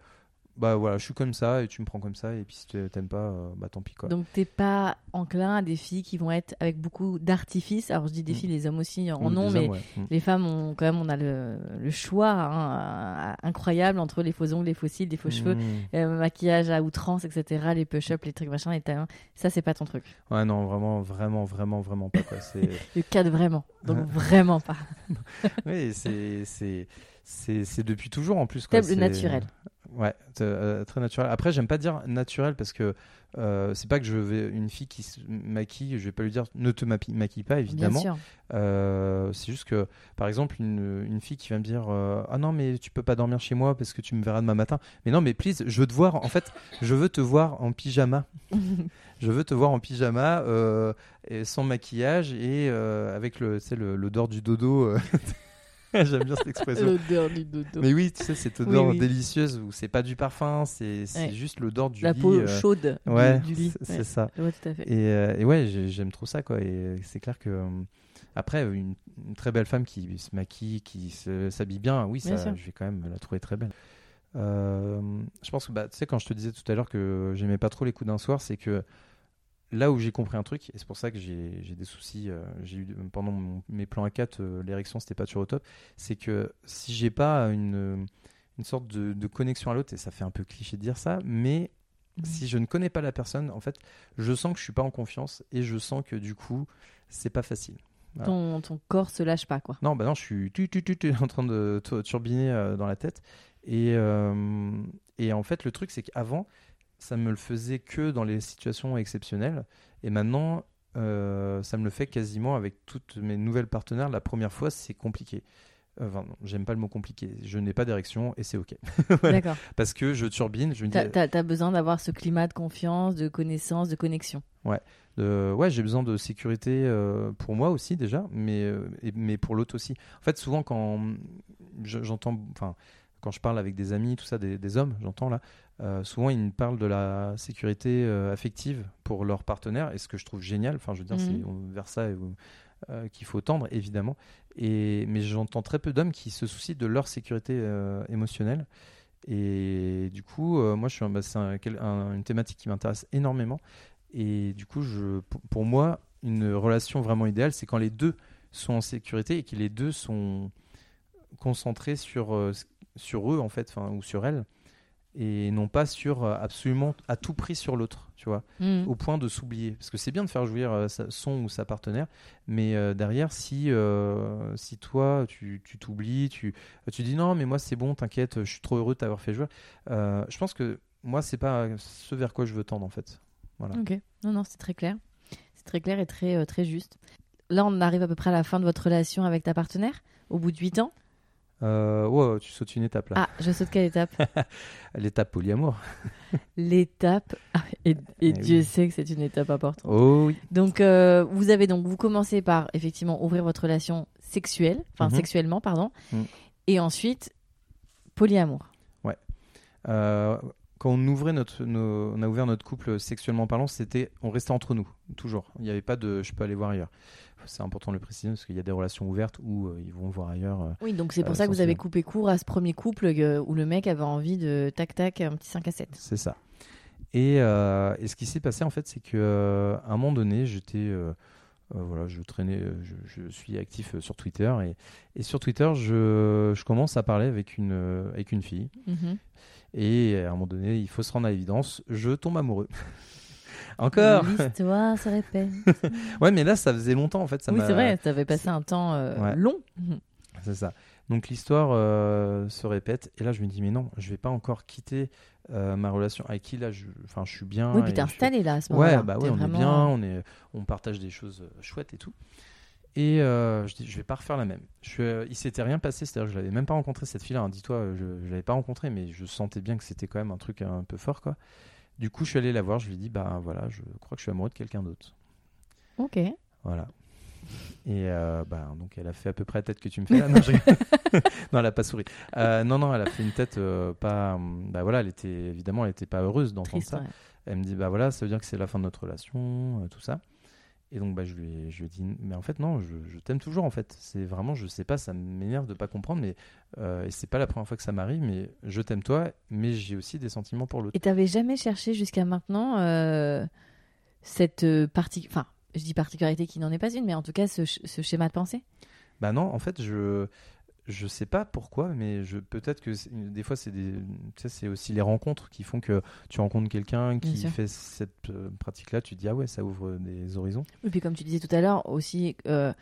bah voilà je suis comme ça et tu me prends comme ça et puis si tu- t'aimes pas euh, bah tant pis quoi Donc t'es pas enclin à des filles qui vont être avec beaucoup d'artifice. Alors je dis des Mm. filles, les hommes aussi en Ou ont, mais hommes, ouais. Mm. les femmes ont quand même on a le, le choix hein, incroyable entre les faux ongles, les faux cils, les faux cheveux, Mm. euh, maquillage à outrance, etc. Les push-up, les trucs machin, les talons. Ça c'est pas ton truc. ouais non vraiment vraiment vraiment vraiment pas quoi c'est (laughs) Le cadre vraiment. Donc (laughs) vraiment pas. (laughs) Oui, c'est c'est c'est depuis toujours en plus. quoi. Le naturel. Ouais, euh, très naturel. Après, j'aime pas dire naturel parce que euh, c'est pas que je vais une fille qui se maquille, je vais pas lui dire ne te maquille, pas évidemment. Euh, c'est juste que par exemple une, une fille qui va me dire ah non mais tu peux pas dormir chez moi parce que tu me verras demain matin. Mais non mais please, je veux te voir. En fait, je veux te voir en pyjama. (laughs) je veux te voir en pyjama et sans maquillage et avec le le- l'odeur du dodo. (laughs) euh. (laughs) J'aime bien cette expression. L'odeur du dodo. Mais oui, tu sais, cette odeur Oui, oui. délicieuse où c'est pas du parfum, c'est Ouais. juste l'odeur du La lit. peau euh, chaude du- ouais, du, lit. c'est Ouais, ça. je vois tout à fait. Et, euh, et ouais, j'ai- j'aime trop ça, quoi. Et c'est clair que. euh, après, une, une très belle femme qui se maquille, qui s'habille bien, oui, Bien ça, je vais quand même la trouver très belle. Euh, je pense que, bah, tu sais, quand je te disais tout à l'heure que j'aimais pas trop les coups d'un soir, c'est que là où j'ai compris un truc, et c'est pour ça que j'ai des soucis, euh, j'ai eu pendant mon- mes plans A4, euh, l'érection c'était pas toujours au top, c'est que si j'ai pas une, une sorte de, de connexion à l'autre, et ça fait un peu cliché de dire ça, mais Mhm. si je ne connais pas la personne, en fait, je sens que je suis pas en confiance et je sens que du coup, c'est pas facile. Voilà. ton, ton corps se lâche pas, quoi. Non, bah non, je suis tu, tu, en train de tu- turbiner euh, dans la tête. Et, euh, et en fait, le truc, c'est qu'avant, ça me le faisait que dans les situations exceptionnelles. Et maintenant, euh, ça me le fait quasiment avec toutes mes nouvelles partenaires. La première fois, c'est compliqué. Enfin, j'aime pas le mot compliqué. Je n'ai pas d'érection et c'est OK. (laughs) Voilà. D'accord. Parce que je turbine, je me dis. T'as t'as- t'as besoin d'avoir ce climat de confiance, de connaissance, de connexion. de- ouais, j'ai besoin de sécurité euh, pour moi aussi déjà, mais, euh, et- mais pour l'autre aussi. En fait, souvent quand je- j'entends, enfin, quand je parle avec des amis, tout ça, des, des hommes, j'entends là, euh, souvent ils parlent de la sécurité euh, affective pour leur partenaire, et ce que je trouve génial. Enfin, je veux dire, Mhm. c'est on- vers ça euh, qu'il faut tendre, évidemment. Et mais j'entends très peu d'hommes qui se soucient de leur sécurité émotionnelle. Et du coup, moi, je suis un- bah, c'est un- quel- un- une thématique qui m'intéresse énormément. Et du coup, je, pour- pour moi, une relation vraiment idéale, c'est quand les deux sont en sécurité et que les deux sont concentrés sur, sur eux, en fait, ou sur elles, et non pas sur euh, absolument à tout prix sur l'autre, tu vois, Mhm. au point de s'oublier. Parce que c'est bien de faire jouir euh, son ou sa partenaire, mais euh, derrière, si, euh, si toi, tu tu t'oublies, tu, tu dis non, mais moi c'est bon, t'inquiète, je suis trop heureux de t'avoir fait jouer, euh, je pense que moi, c'est pas ce vers quoi je veux tendre, en fait. Voilà. Ok. Non, non, c'est très clair. C'est très clair et très, très juste. Là, on arrive à peu près à la fin de votre relation avec ta partenaire, au bout de 8 ans. Euh, ouais, tu sautes une étape là. Ah, je saute quelle étape (laughs) L'étape polyamour. (laughs) L'étape. Ah, et et Eh Dieu oui. sait que c'est une étape importante. Oh oui. Donc, euh, vous avez donc, vous commencez par effectivement ouvrir votre relation sexuelle, enfin Mhm. sexuellement, pardon, Mhm. et ensuite polyamour. Euh, quand on ouvrait notre, nos- on a ouvert notre couple sexuellement parlant, c'était, on restait entre nous, toujours. Il n'y avait pas de, je peux aller voir ailleurs. C'est important de le préciser parce qu'il y a des relations ouvertes où euh, ils vont voir ailleurs. euh. Oui, donc c'est pour Euh, ça que vous avez coupé court à ce premier couple où le mec avait envie de tac tac un petit 5 à 7. C'est ça. Et, et ce qui s'est passé en fait, c'est que à un moment donné, j'étais, voilà, je traînais, je, je suis actif sur Twitter et, et sur Twitter, je, je commence à parler avec une, avec une fille. Mhm. Et à un moment donné, il faut se rendre à l'évidence, je tombe amoureux. (laughs) Encore L'histoire se répète. (laughs) Ouais, mais là, ça faisait longtemps en fait. Ça oui, c'est vrai, tu avais passé un temps euh, Ouais. long. (laughs) C'est ça. Donc l'histoire euh, se répète. Et là, je me dis, mais non, je vais pas encore quitter euh, ma relation avec qui là, je, enfin, je suis bien. Oui, puis t'es je suis- installé là à ce moment-là. Ouais, bah ouais, on vraiment- est bien, on, est, on partage des choses chouettes et tout. Et euh, je dis, je vais pas refaire la même. Je, il s'était rien passé, c'est-à-dire que je l'avais même pas rencontré cette fille-là. hein. Dis-toi, je, je l'avais pas rencontrée, mais je sentais bien que c'était quand même un truc un peu fort, quoi. Du coup, je suis allé la voir, je lui ai dit, bah voilà, je crois que je suis amoureux de quelqu'un d'autre. Ok. Voilà. Et euh, bah, donc elle a fait à peu près la tête que tu me fais là. Non, je (laughs) non elle a pas souri. Euh, non, non, elle a fait une tête euh, pas. Bah voilà, elle était évidemment, elle était pas heureuse d'entendre ça. ouais. Elle me dit bah voilà, ça veut dire que c'est la fin de notre relation, tout ça. Et donc bah je lui ai, je lui ai dit mais en fait non, je, je t'aime toujours en fait. C'est vraiment je sais pas, ça m'énerve de pas comprendre, mais euh, et c'est pas la première fois que ça m'arrive, mais je t'aime toi, mais j'ai aussi des sentiments pour l'autre. Et t'avais jamais cherché jusqu'à maintenant euh, cette euh, partie, enfin, je dis particularité qui n'en est pas une, mais en tout cas ce, ce schéma de pensée? Bah non, en fait, je je sais pas pourquoi, mais je peut-être que des fois c'est des tu c'est aussi les rencontres qui font que tu rencontres quelqu'un qui fait cette euh, pratique-là, tu te dis ah ouais, ça ouvre des horizons. Et puis comme tu disais tout à l'heure aussi, euh,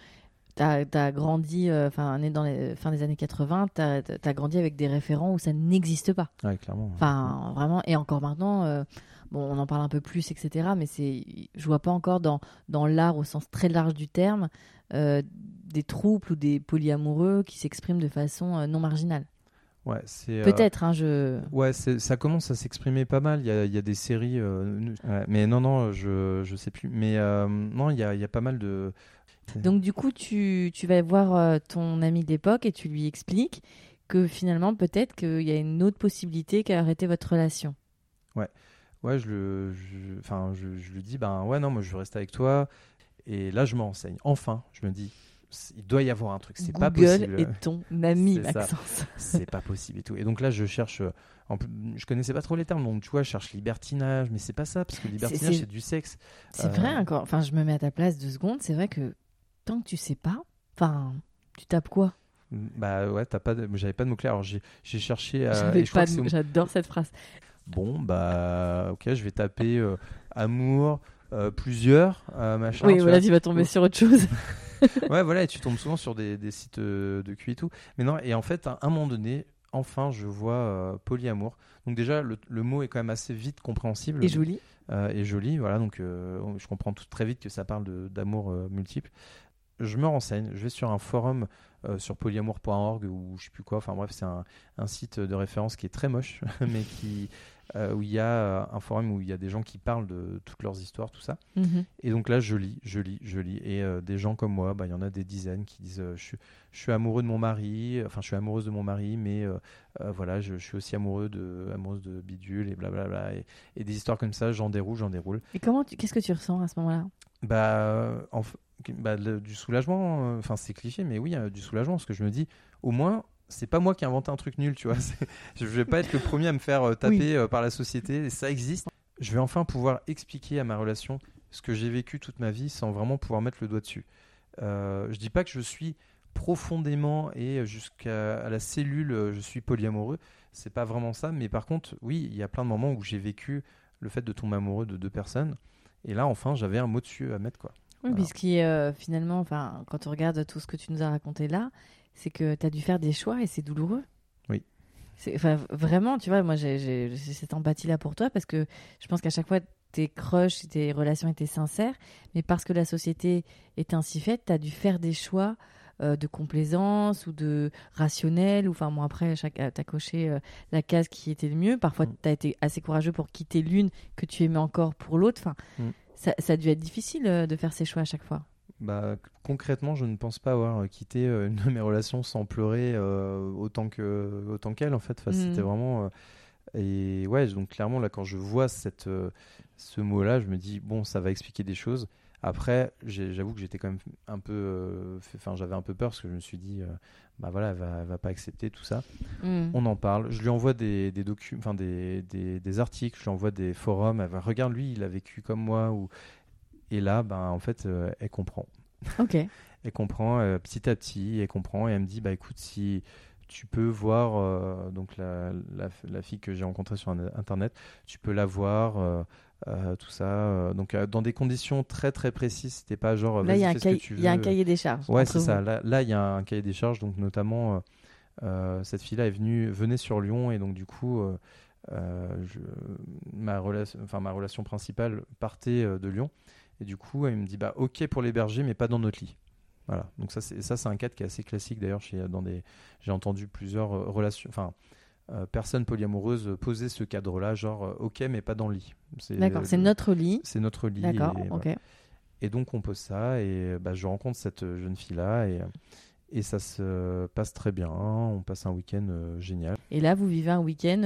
t'as as grandi, euh, enfin, né dans les fin des années 80, t'as as grandi avec des référents où ça n'existe pas. Ouais, clairement. Enfin, vraiment, et encore maintenant, euh, bon, on en parle un peu plus, etc. Mais c'est, je vois pas encore dans, dans l'art au sens très large du terme euh, des troubles ou des polyamoureux qui s'expriment de façon euh, non marginale. Ouais, c'est euh, Peut-être, hein, je. Ouais, c'est- ça commence à s'exprimer pas mal. Il y a, il y a des séries, euh, ouais, mais non, non, je je sais plus. Mais euh, non, il y a, il y a pas mal de. Donc du coup, tu, tu vas voir euh, ton ami d'époque et tu lui expliques que finalement, peut-être qu'il y a une autre possibilité qu'à arrêter votre relation. Ouais, je le, je- enfin, je, je lui dis, ben ouais, non, moi je veux rester avec toi. Et là, je me renseigne. Enfin, je me dis, il doit y avoir un truc. C'est pas Google possible. est ton ami. Maxence. (laughs) c'est pas possible et tout. Et donc là, je cherche. euh, En plus, je connaissais pas trop les termes, donc tu vois, je cherche libertinage, mais c'est pas ça, parce que libertinage, c'est- du sexe. C'est Euh, vrai encore. Enfin, je me mets à ta place deux secondes. C'est vrai que tant que tu sais pas, enfin, tu tapes quoi? Bah ouais, t'as pas de... j'avais pas de mots-clés. Alors j'ai cherché. euh, pas que de mots. J'adore cette phrase. Bon, bah ok, je vais taper euh, amour, euh, plusieurs, euh, machin. oui, voilà, tu vas tomber sur autre chose. (laughs) ouais, voilà, et tu tombes souvent sur des, des sites euh, de cul et tout. Mais non, et en fait, à un moment donné, enfin, je vois euh, polyamour. Donc déjà, le, le mot est quand même assez vite compréhensible Et joli. euh, et joli. Voilà, donc euh, je comprends tout très vite que ça parle d'amour euh, multiple. Je me renseigne, je vais sur un forum euh, sur polyamour.org ou je sais plus quoi. Enfin bref, c'est un, un site de référence qui est très moche, (laughs) mais qui euh, où il y a euh, un forum où il y a des gens qui parlent de toutes leurs histoires, tout ça. Mhm. Et donc là, je lis, je lis, je lis. Et euh, des gens comme moi, bah, il y en a des dizaines qui disent euh, je, suis, je suis amoureux de mon mari, enfin, je suis amoureuse de mon mari, mais voilà, je, je suis aussi amoureux de, amoureuse de bidule et blablabla. Et, et des histoires comme ça, j'en déroule, j'en déroule. Et comment, qu'est-ce que tu ressens à ce moment-là? Bah, en bah, le- du soulagement, enfin, c'est cliché, mais oui, euh, du soulagement, parce que je me dis, au moins, c'est pas moi qui ai inventé un truc nul, tu vois. (laughs) Je vais pas être le premier à me faire euh, taper euh, par la société, ça existe. Je vais enfin pouvoir expliquer à ma relation ce que j'ai vécu toute ma vie sans vraiment pouvoir mettre le doigt dessus. Euh, je dis pas que je suis profondément et jusqu'à la cellule, euh, je suis polyamoureux. C'est pas vraiment ça, mais par contre, oui, il y a plein de moments où j'ai vécu le fait de tomber amoureux de deux personnes. Et là, enfin, j'avais un mot dessus à mettre, quoi. Oui, Voilà. puisqu'il euh, finalement, enfin, quand on regarde tout ce que tu nous as raconté là, c'est que tu as dû faire des choix et c'est douloureux. Oui. C'est, enfin, vraiment, tu vois, moi j'ai, cette empathie-là pour toi parce que je pense qu'à chaque fois, tes crushs, tes relations étaient sincères, mais parce que la société est ainsi faite, tu as dû faire des choix euh, de complaisance ou de rationnel. Ou, enfin, moi, après, chaque, tu as coché euh, la case qui était le mieux. Parfois, Mm. tu as été assez courageux pour quitter l'une que tu aimais encore pour l'autre. Enfin, Mm. ça, ça a dû être difficile euh, de faire ces choix à chaque fois. Bah, concrètement, je ne pense pas avoir euh, quitté euh, une de mes relations sans pleurer euh, autant que autant qu'elle en fait. Enfin, Mhm. C'était vraiment euh, et ouais, donc clairement là, quand je vois cette euh, ce mot-là, je me dis bon, ça va expliquer des choses. Après, j'avoue que j'étais quand même un peu, enfin, j'avais un peu peur parce que je me suis dit, bah voilà, elle va, elle va pas accepter tout ça. Mm. On en parle. Je lui envoie des, des documents, enfin des, des, des articles. Je lui envoie des forums. Elle va regarde lui, il a vécu comme moi. Ou et là, ben en fait, euh, elle comprend. Ok. (laughs) Elle comprend euh, petit à petit. Elle comprend et elle me dit, bah écoute, si tu peux voir euh, donc la, la, la fille que j'ai rencontrée sur internet, tu peux la voir. euh, tout ça, euh, donc euh, dans des conditions très très précises, c'était pas genre Là, il y, a un cahier- tu il y a un veux. cahier des charges. Ouais, c'est ça. Là, il y a un cahier des charges, donc notamment, cette fille-là est venue, venait sur Lyon, et donc du coup, je- ma, relation, enfin, ma relation principale partait de Lyon, et du coup, elle me dit, bah, ok pour l'héberger, mais pas dans notre lit. Voilà. Donc ça, c'est ça, c'est un cadre qui est assez classique d'ailleurs. Chez dans des, j'ai entendu plusieurs euh, relations, enfin. euh, personnes polyamoureuses poser ce cadre-là, genre euh, ok mais pas dans le lit. C'est- D'accord, c'est notre lit. c'est notre lit. D'accord, et, ok. voilà. Et donc on pose ça et bah, je rencontre cette jeune fille là et, et ça se passe très bien. On passe un week-end génial. Et là, vous vivez un week-end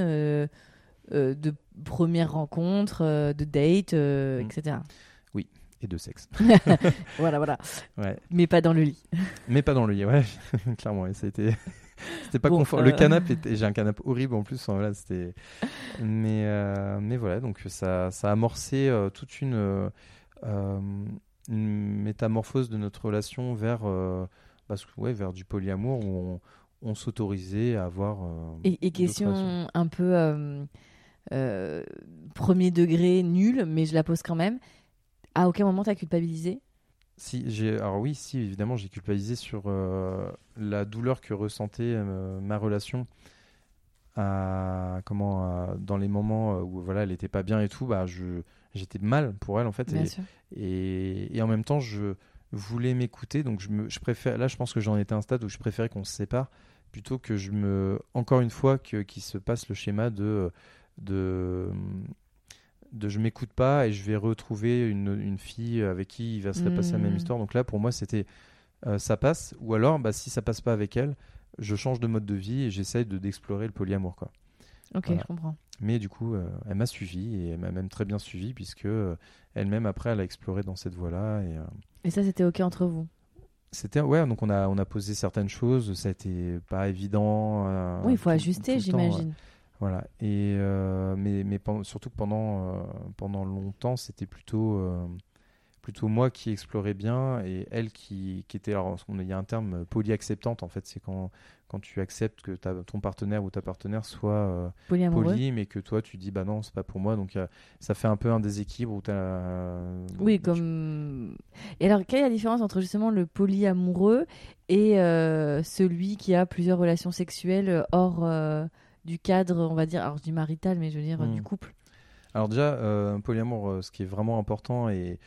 de première rencontre, de date, Mm. etc. Et de sexe. (laughs) Voilà, voilà. Ouais. Mais pas dans le lit. Mais pas dans le lit, ouais, (laughs) clairement. Et ça a été. (laughs) C'était pas Bon, confort. euh, Le canapé, était... j'ai un canapé horrible en plus. voilà, c'était. Mais, euh, mais voilà, donc ça, ça a amorcé euh, toute une, euh, euh, une métamorphose de notre relation vers, euh, parce que, ouais, vers du polyamour où on, on s'autorisait à avoir. euh, Et, et question un peu euh, euh, premier degré, nul, mais je la pose quand même. À aucun moment t'as culpabilisé? Si, j'ai, alors oui, si, évidemment, j'ai culpabilisé sur euh, la douleur que ressentait euh, ma relation à, comment, à- dans les moments euh, où voilà, elle était pas bien et tout, bah, je, j'étais mal pour elle en fait. Et, et, et en même temps, je voulais m'écouter, donc je, me, je préfère, là, je pense que j'en étais à un stade où je préférais qu'on se sépare plutôt que je me, encore une fois, qu'il se passe le schéma de, de, de je m'écoute pas et je vais retrouver une, une fille avec qui il va se repasser la même Mhm. histoire. Donc là, pour moi, c'était euh, ça passe, ou alors, bah, si ça passe pas avec elle, je change de mode de vie et j'essaye de d'explorer le polyamour, quoi. Ok, Voilà. je comprends. Mais du coup, euh, elle m'a suivi et elle m'a même très bien suivi puisque euh, elle-même après, elle a exploré dans cette voie-là et Et ça, c'était ok entre vous? C'était ouais, donc on a on a posé certaines choses, ça a été pas évident. Oui, il faut tout- ajuster, tout le temps, ouais. Voilà. Et euh, mais surtout que pendant euh, pendant longtemps, c'était plutôt euh, plutôt moi qui explorais bien et elle qui, qui était alors on- il y a un terme polyacceptante en fait, c'est quand quand tu acceptes que ta- ton partenaire ou ta partenaire soit poli mais que toi tu dis bah non, c'est pas pour moi donc ça fait un peu un déséquilibre où Oui, comme. Et alors, quelle est la différence entre justement le polyamoureux et celui qui a plusieurs relations sexuelles hors du cadre, on va dire, alors je dis marital, mais je veux dire Hmm. du couple Alors déjà, euh, un polyamour, euh, ce qui est vraiment important et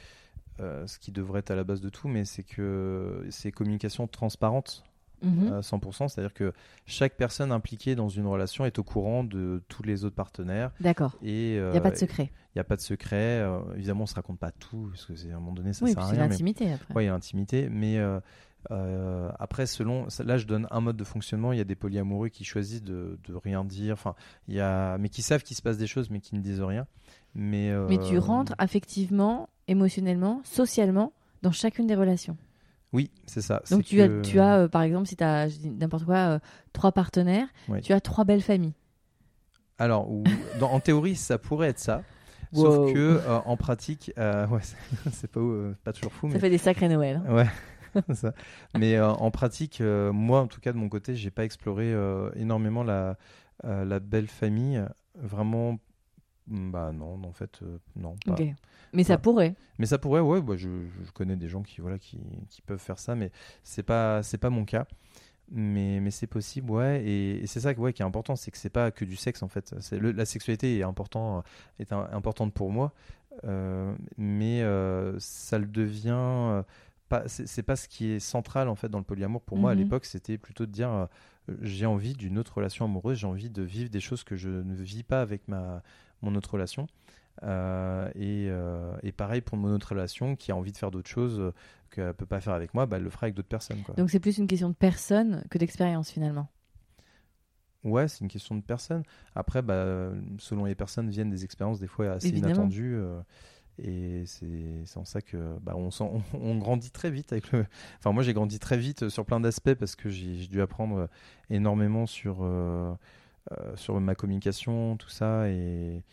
euh, ce qui devrait être à la base de tout, mais c'est que c'est communication transparente Mhm. à 100%, c'est-à-dire que chaque personne impliquée dans une relation est au courant de tous les autres partenaires D'accord. et Il n'y a pas de euh, secret. Il n'y a pas de secret. euh, évidemment, on se raconte pas tout parce que c'est à un moment donné ça Oui, sert à c'est rien. mais- l'intimité après. Ouais, il y a l'intimité, mais euh, euh, après, selon, là, je donne un mode de fonctionnement. Il y a des polyamoureux qui choisissent de, de rien dire, enfin, il y a, mais qui savent qu'il se passe des choses, mais qui ne disent rien. Mais, Mais tu euh, rentres affectivement, émotionnellement, socialement dans chacune des relations. Oui, c'est ça. Donc tu, que- as, tu as, euh, par exemple, si tu as je dis n'importe quoi, euh, trois partenaires, Oui. tu as trois belles familles. Alors, ou- (laughs) dans- en théorie, ça pourrait être ça. Wow. Sauf que euh, en pratique, ouais, (laughs) c'est- pas, pas toujours fou, Ça mais fait des sacrés Noël. hein. Ouais, (laughs) ça. Mais en pratique, moi, en tout cas de mon côté, j'ai pas exploré énormément la, la belle famille. Vraiment, bah non, en fait, euh, non. Pas. Mais ça pourrait. Mais ça pourrait, ouais. Bah, je, je connais des gens qui, voilà, qui, qui peuvent faire ça, mais c'est pas, c'est pas mon cas. Mais, mais c'est possible, ouais. Et, et c'est ça ouais, qui est important, c'est que c'est pas que du sexe en fait. Le- la sexualité est important, est un- importante pour moi, euh, mais euh, ça le devient. euh, pas, c'est pas ce qui est central en fait dans le polyamour. Pour moi, à Mhm. l'époque, c'était plutôt de dire euh, j'ai envie d'une autre relation amoureuse, j'ai envie de vivre des choses que je ne vis pas avec ma mon autre relation. Euh, et, euh, et pareil pour mon autre relation qui a envie de faire d'autres choses euh, qu'elle peut pas faire avec moi, bah, elle le fera avec d'autres personnes. Quoi. Donc c'est plus une question de personne que d'expérience finalement. Ouais, c'est une question de personne. Après, bah, selon les personnes, viennent des expériences des fois assez Évidemment. inattendues. euh, et c'est en ça que bah, on, s'en- on, on grandit très vite avec le. Enfin, moi, j'ai grandi très vite sur plein d'aspects parce que j'ai dû apprendre énormément sur, euh, sur ma communication, tout ça. Et,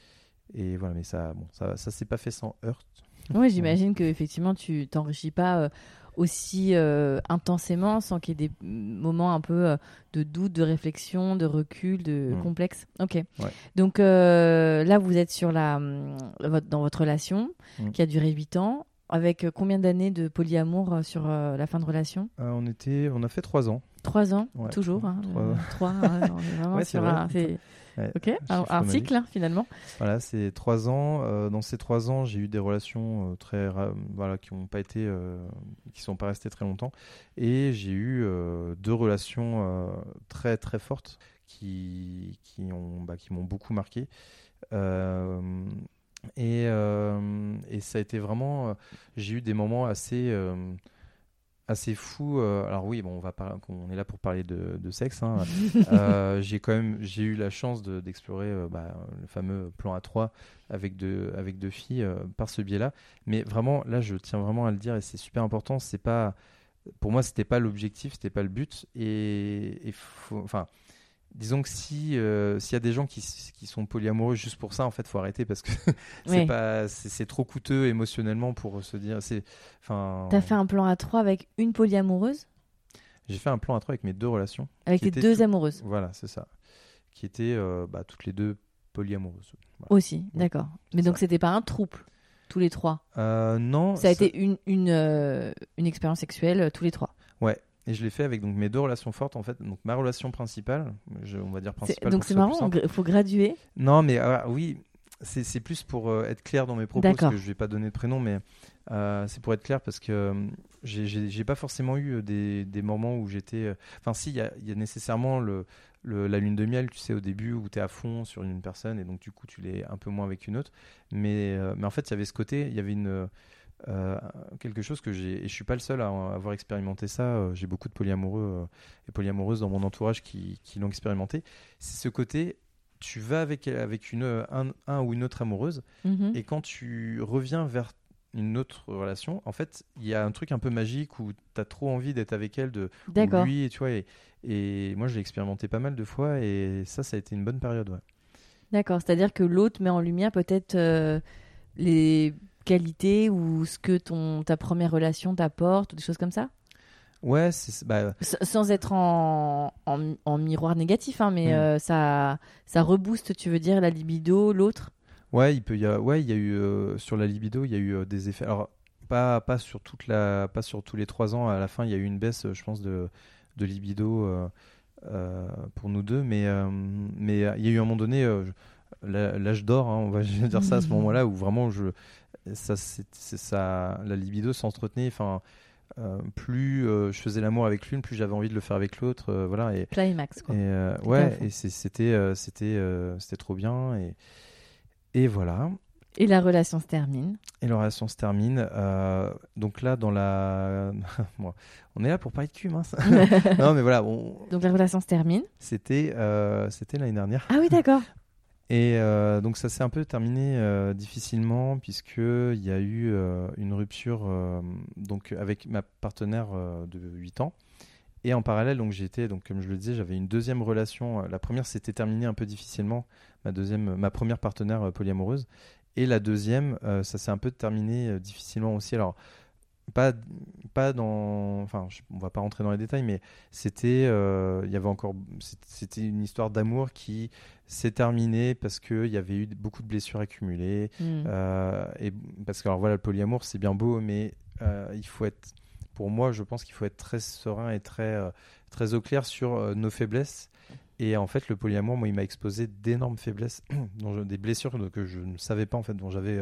et voilà, mais ça, bon, ça, ça s'est pas fait sans heurte. Oui, j'imagine que effectivement tu t'enrichis pas euh, aussi euh, intensément sans qu'il y ait des moments un peu euh, de doute, de réflexion, de recul, de Mm. complexe. Ok. Donc là, vous êtes sur la dans votre relation Mm. qui a duré 8 ans. Avec combien d'années de polyamour sur la fin de relation? On, était, on a fait trois ans. Trois ans, Ouais. toujours. Hein, Trois- euh, trois, on est vraiment (laughs) Ouais, c'est sur vrai. un, Ouais. ok, cycle hein, finalement. Voilà, c'est trois ans. Euh, dans ces trois ans, j'ai eu des relations euh, très, voilà, qui n'ont pas été, euh, qui sont pas restées très longtemps, et j'ai eu euh, deux relations euh, très très fortes qui qui ont, bah, qui m'ont beaucoup marqué. Euh, et, euh, et ça a été vraiment, euh, j'ai eu des moments assez euh, assez fous. euh, alors oui, bon, on va par- on est là pour parler de, de sexe. hein. (laughs) Euh, j'ai quand même j'ai eu la chance de- d'explorer euh, bah, le fameux plan A3 avec deux avec deux filles euh, par ce biais-là. Mais vraiment, là, je tiens vraiment à le dire et c'est super important. C'est pas pour moi, c'était pas l'objectif, c'était pas le but. Et, et faut- enfin. Disons que si euh, s'il y a des gens qui, sont polyamoureux juste pour ça, en fait, faut arrêter parce que (laughs) c'est Oui. pas c'est c'est trop coûteux émotionnellement pour se dire. C'est enfin. T'as fait un plan à trois avec une polyamoureuse, J'ai fait un plan à trois avec mes deux relations. avec était deux tout- amoureuses Voilà, c'est ça. Qui étaient euh, bah, toutes les deux polyamoureuses. Voilà. aussi. D'accord. Mais donc c'était pas un trouble tous les trois? Euh, non. Ça a été une, une, euh, une expérience sexuelle euh, tous les trois? Ouais. Et je l'ai fait avec donc mes deux relations fortes en fait. Donc ma relation principale, je- on va dire principale. Donc c'est marrant, il faut graduer. Non, mais ah, oui, c'est plus pour euh, être clair dans mes propos, parce que je vais pas donner de prénom, mais euh, c'est pour être clair parce que euh, j'ai- pas forcément eu des, des moments où j'étais. Enfin, si, il y a, y a nécessairement le, le- la lune de miel, tu sais, au début où tu es à fond sur une personne et donc du coup tu l'es un peu moins avec une autre. Mais, mais en fait, il y avait ce côté, il y avait une. Euh, quelque chose que j'ai et je suis pas le seul à avoir expérimenté ça euh, j'ai beaucoup de polyamoureux euh, et polyamoureuses dans mon entourage qui, qui l'ont expérimenté c'est ce côté tu vas avec, avec une, un, un ou une autre amoureuse, Mhm. et quand tu reviens vers une autre relation, en fait, il y a un truc un peu magique où tu as trop envie d'être avec elle, de ou D'accord. lui, et tu vois. Et, et moi, je l'ai expérimenté pas mal de fois, et ça, ça a été une bonne période. Ouais. D'accord. C'est-à-dire que l'autre met en lumière peut-être euh, les qualités ou ce que ton ta première relation t'apporte ou des choses comme ça? Ouais, c'est bah, sans être en, en, en miroir négatif, hein, mais Mm. euh, ça, ça rebooste, tu veux dire, la libido, l'autre? Ouais, il peut y a, ouais, il y a eu euh, sur la libido, il y a eu euh, des effets. Alors pas pas sur toute la, pas sur tous les trois ans. À la fin, il y a eu une baisse, je pense, de de libido pour nous deux, mais mais il y a eu un moment donné, je- l'âge d'or, hein, on va (laughs) dire ça à ce (laughs) moment-là où vraiment je ça la libido s'entretenait. Enfin, euh, plus euh, je faisais l'amour avec l'une, plus j'avais envie de le faire avec l'autre. euh, voilà et Climax, quoi. et ouais, et c'était c'était c'était trop bien et et voilà. Et la relation se termine. Et la relation se termine. donc là, dans la. (laughs) On est là pour parler de cul, mince. non, mais voilà, on- Donc la relation se termine. c'était c'était l'année dernière. Ah oui, d'accord. Et euh, donc ça s'est un peu terminé euh, difficilement, puisqu'il y a eu euh, une rupture donc, avec ma partenaire de 8 ans. Et en parallèle, donc j'étais, donc comme je le disais, j'avais une deuxième relation. La première s'était terminée un peu difficilement, ma deuxième, ma première partenaire polyamoureuse. Et la deuxième, ça s'est un peu terminé difficilement aussi. Alors pas pas dans, enfin, je- on va pas rentrer dans les détails, mais c'était, euh, il y avait encore, c'était une histoire d'amour qui s'est terminée parce que il y avait eu beaucoup de blessures accumulées. Mm. Euh, et parce que alors voilà, le polyamour c'est bien beau, mais euh, il faut être, pour moi, je pense qu'il faut être très serein et très très au clair sur nos faiblesses. Et en fait, le polyamour, moi, il m'a exposé d'énormes faiblesses, (clears throat) dont je- des blessures que je ne savais pas en fait, dont j'avais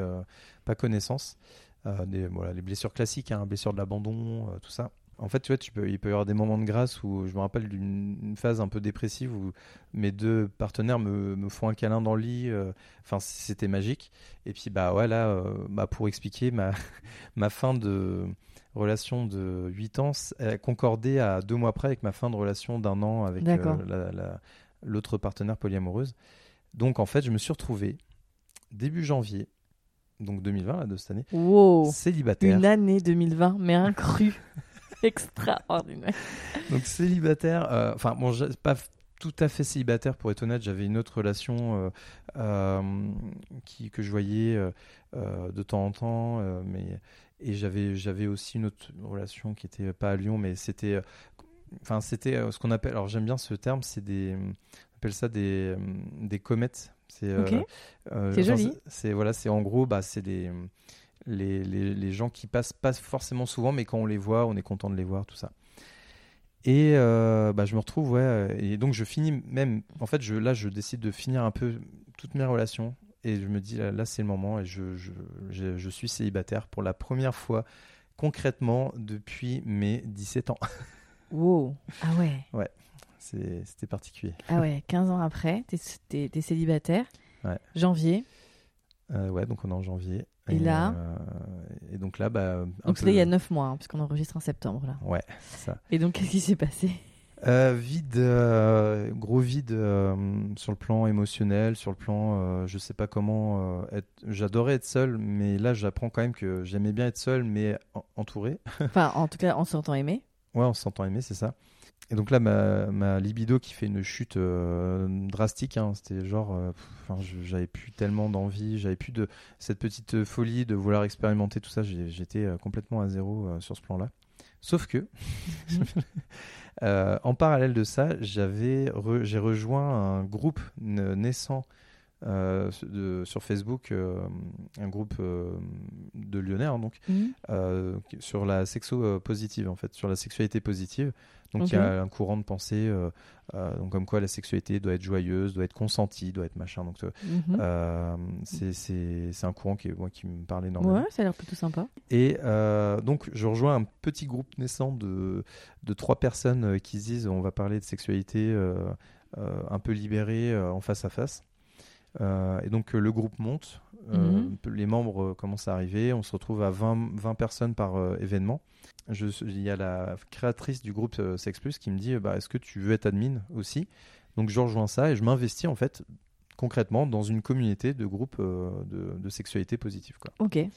pas connaissance. Euh, des, voilà, les blessures classiques, hein, blessures de l'abandon, euh, tout ça. En fait, tu vois, tu peux, il peut y avoir des moments de grâce où je me rappelle d'une une phase un peu dépressive où mes deux partenaires me, me font un câlin dans le lit. euh, Enfin, c'était magique. Et puis, bah ouais, là, euh, bah, pour expliquer ma, (laughs) ma fin de relation de 8 ans, concordait à deux mois près avec ma fin de relation d'un an avec euh, D'accord. la- la- l'autre partenaire polyamoureuse. Donc, en fait, je me suis retrouvé début janvier, donc 2020, là, de cette année, Wow. célibataire. Une année 2020, mais un cru. (laughs) Extraordinaire. Donc célibataire, euh, enfin bon, pas tout à fait célibataire pour être honnête, j'avais une autre relation euh, euh, qui, que je voyais de temps en temps, mais et j'avais j'avais aussi une autre relation qui était pas à Lyon, mais c'était enfin c'était ce qu'on appelle, alors j'aime bien ce terme, c'est des on appelle ça des des comètes. C'est euh, Ok. euh, joli. c'est- voilà, c'est en gros bah c'est des les, les, les gens qui passent pas forcément souvent, mais quand on les voit, on est content de les voir, tout ça. Et euh, bah, je me retrouve, ouais, et donc je finis même, en fait, je, là, je décide de finir un peu toutes mes relations, et je me dis, là, là, c'est le moment, et je, je, je, je suis célibataire pour la première fois, concrètement, depuis mes 17 ans. Wow. Ah ouais. C'est- C'était particulier. Ah ouais. (laughs) 15 ans après, t'es t'es célibataire. Ouais. Janvier. Euh, ouais, donc on est en janvier. Et là euh, Et donc là, bah. un Donc peu- là, il y a 9 mois, hein, puisqu'on enregistre en septembre. là. Ouais, ça. Et donc, qu'est-ce qui s'est passé? Euh, vide, euh, gros vide euh, sur le plan émotionnel, sur le plan, je sais pas comment. être... J'adorais être seul, mais là j'apprends quand même que j'aimais bien être seul, mais en- entouré. Enfin, en tout cas, en s'entend aimer. Ouais, on s'entend aimer, c'est ça. Et donc là, ma, ma libido qui fait une chute euh, drastique, hein, c'était genre, euh, pff, j'avais plus tellement d'envie, j'avais plus de cette petite folie de vouloir expérimenter tout ça. j'ai- J'étais euh, complètement à zéro euh, sur ce plan-là. Sauf que, (laughs) en parallèle de ça, j'avais, re- j'ai rejoint un groupe naissant euh, de- sur Facebook, euh, un groupe euh, de Lyonnais, hein, donc euh, sur la sexo positive en fait, sur la sexualité positive. Donc il y a un courant de pensée, euh, euh, donc comme quoi la sexualité doit être joyeuse, doit être consentie, doit être machin. Donc euh, Mhm. c'est un courant qui moi qui me parle énormément. Ouais, ça a l'air plutôt sympa. Et donc je rejoins un petit groupe naissant de de trois personnes qui se disent on va parler de sexualité un peu libérée en face à face. Euh, et donc euh, le groupe monte, euh, Mhm. les membres commencent à arriver, on se retrouve à 20, 20 personnes par événement. Je, il y a la créatrice du groupe Sex Plus qui me dit bah, est-ce que tu veux être admin aussi? Donc je rejoins ça et je m'investis en fait concrètement dans une communauté de groupes euh, de, de sexualité positive. Quoi. Ok. Et,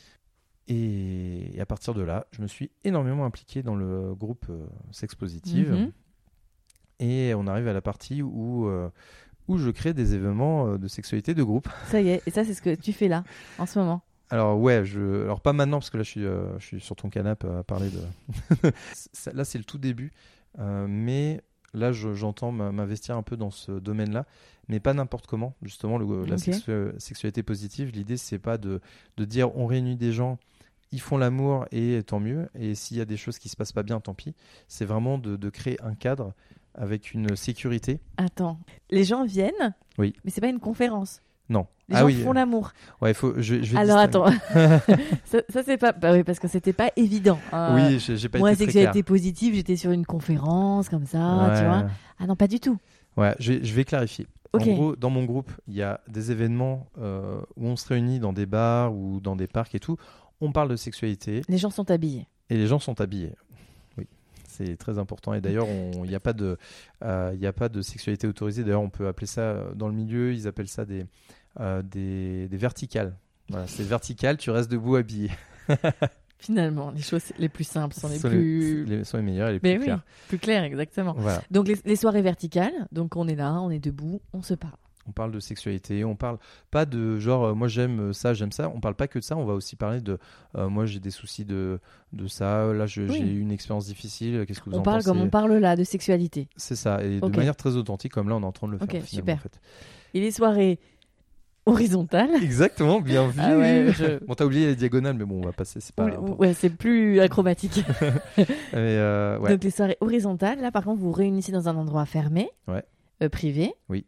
et à partir de là, je me suis énormément impliqué dans le groupe euh, Sex Positive. Mhm. Et on arrive à la partie où, euh, où je crée des événements euh, de sexualité de groupe. (laughs) Ça y est, et ça c'est ce que tu fais là, en ce moment. Alors ouais, je, alors pas maintenant parce que là je suis, euh, je suis sur ton canapé à parler de. (laughs) Là c'est le tout début, euh, mais là je- j'entends m'investir un peu dans ce domaine-là, mais pas n'importe comment. Justement, le- la Ok. sexu- sexualité positive, l'idée c'est pas de, de dire on réunit des gens, ils font l'amour et tant mieux, et s'il y a des choses qui se passent pas bien, tant pis. C'est vraiment de, de créer un cadre avec une sécurité. Attends, les gens viennent, Oui. mais c'est pas une conférence. Non. Les ah gens oui. font l'amour. Ouais, faut. Je, je vais Alors attends, (laughs) (laughs) ça, ça, c'est pas, bah oui, parce que c'était pas évident. hein. Oui, j'ai pas Moi, été sexualité positive, j'étais sur une conférence comme ça, tu vois. Ah non, pas du tout. Ouais, je vais, je vais clarifier. Ok. En gros, dans mon groupe, il y a des événements euh, où on se réunit dans des bars ou dans des parcs et tout. On parle de sexualité Les gens sont habillés. et les gens sont habillés. C'est très important. Et d'ailleurs, il n'y a pas de, euh, a pas de sexualité autorisée. D'ailleurs, on peut appeler ça euh, dans le milieu, ils appellent ça des, euh, des, des verticales. Voilà, c'est vertical, tu restes debout habillé. (laughs) Finalement, les choses les plus simples sont les sont, plus, les, sont les meilleures et les mais plus oui, claires. plus claires, exactement. Voilà. Donc les, les soirées verticales, donc on est là, on est debout, on se parle. On parle de sexualité, on parle pas de genre euh, moi j'aime ça, j'aime ça. On parle pas que de ça, on va aussi parler de euh, moi j'ai des soucis de, de ça. Là Oui. j'ai eu une expérience difficile. Qu'est-ce que vous On en parle pensez comme on parle là de sexualité. C'est ça, et de manière très authentique comme là on est en train de le faire. Ok, super. en fait. Et les soirées horizontales, (laughs) Exactement, bien vu. Ah ouais, je- Bon t'as oublié les diagonales, mais bon on va passer. C'est pas. ouais, c'est plus acrobatique. (laughs) Euh, ouais. Donc les soirées horizontales, là par contre, vous vous réunissez dans un endroit fermé, Ouais. euh, privé. Oui.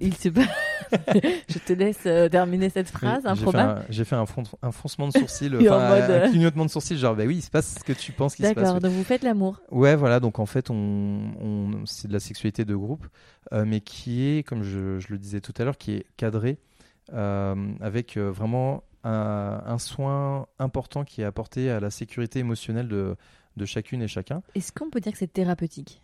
Il se. (laughs) Je te laisse euh, terminer cette phrase J'ai fait improbable. un- J'ai fait un, froncement de (laughs) sourcil, euh, un clignotement de sourcil, genre bah oui il se passe ce que tu penses qu'il se passe. D'accord, oui. donc vous faites l'amour. Ouais, voilà, donc en fait, on, on- c'est de la sexualité de groupe, euh, mais qui est, comme je, je le disais tout à l'heure, qui est cadrée euh, avec vraiment un, un soin important qui est apporté à la sécurité émotionnelle de, de chacune et chacun. Est-ce qu'on peut dire que c'est thérapeutique?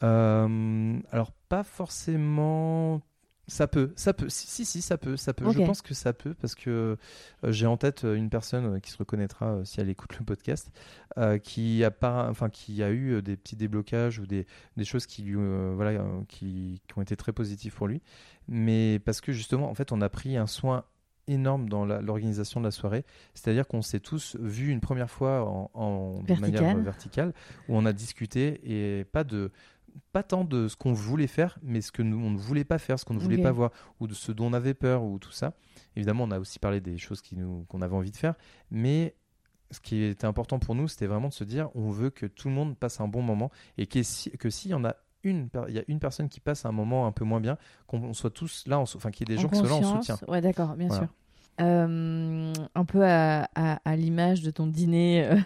Alors, pas forcément. Ça peut, ça peut, si, si, si, ça peut, ça peut. Je pense que ça peut parce que euh, j'ai en tête euh, une personne euh, qui se reconnaîtra euh, si elle écoute le podcast, euh, qui a pas, enfin, qui a eu euh, des petits déblocages ou des, des choses qui lui, euh, voilà, euh, qui, qui ont été très positives pour lui, mais parce que justement, en fait, on a pris un soin énorme dans l'organisation de la soirée, c'est-à-dire qu'on s'est tous vus une première fois en, en- de manière euh, verticale, où on a discuté et pas de pas tant de ce qu'on voulait faire, mais ce que nous on ne voulait pas faire, ce qu'on ne voulait pas voir, ou de ce dont on avait peur, ou tout ça. Évidemment, on a aussi parlé des choses qui nous qu'on avait envie de faire, mais ce qui était important pour nous, c'était vraiment de se dire, on veut que tout le monde passe un bon moment et que si- que s'il y en a une, il y a une personne qui passe un moment un peu moins bien, qu'on soit tous là, en enfin qu'il y ait des En gens qui soient là en soutien. Ouais, d'accord, bien Voilà. sûr. Euh, un peu à, à- à l'image de ton dîner euh,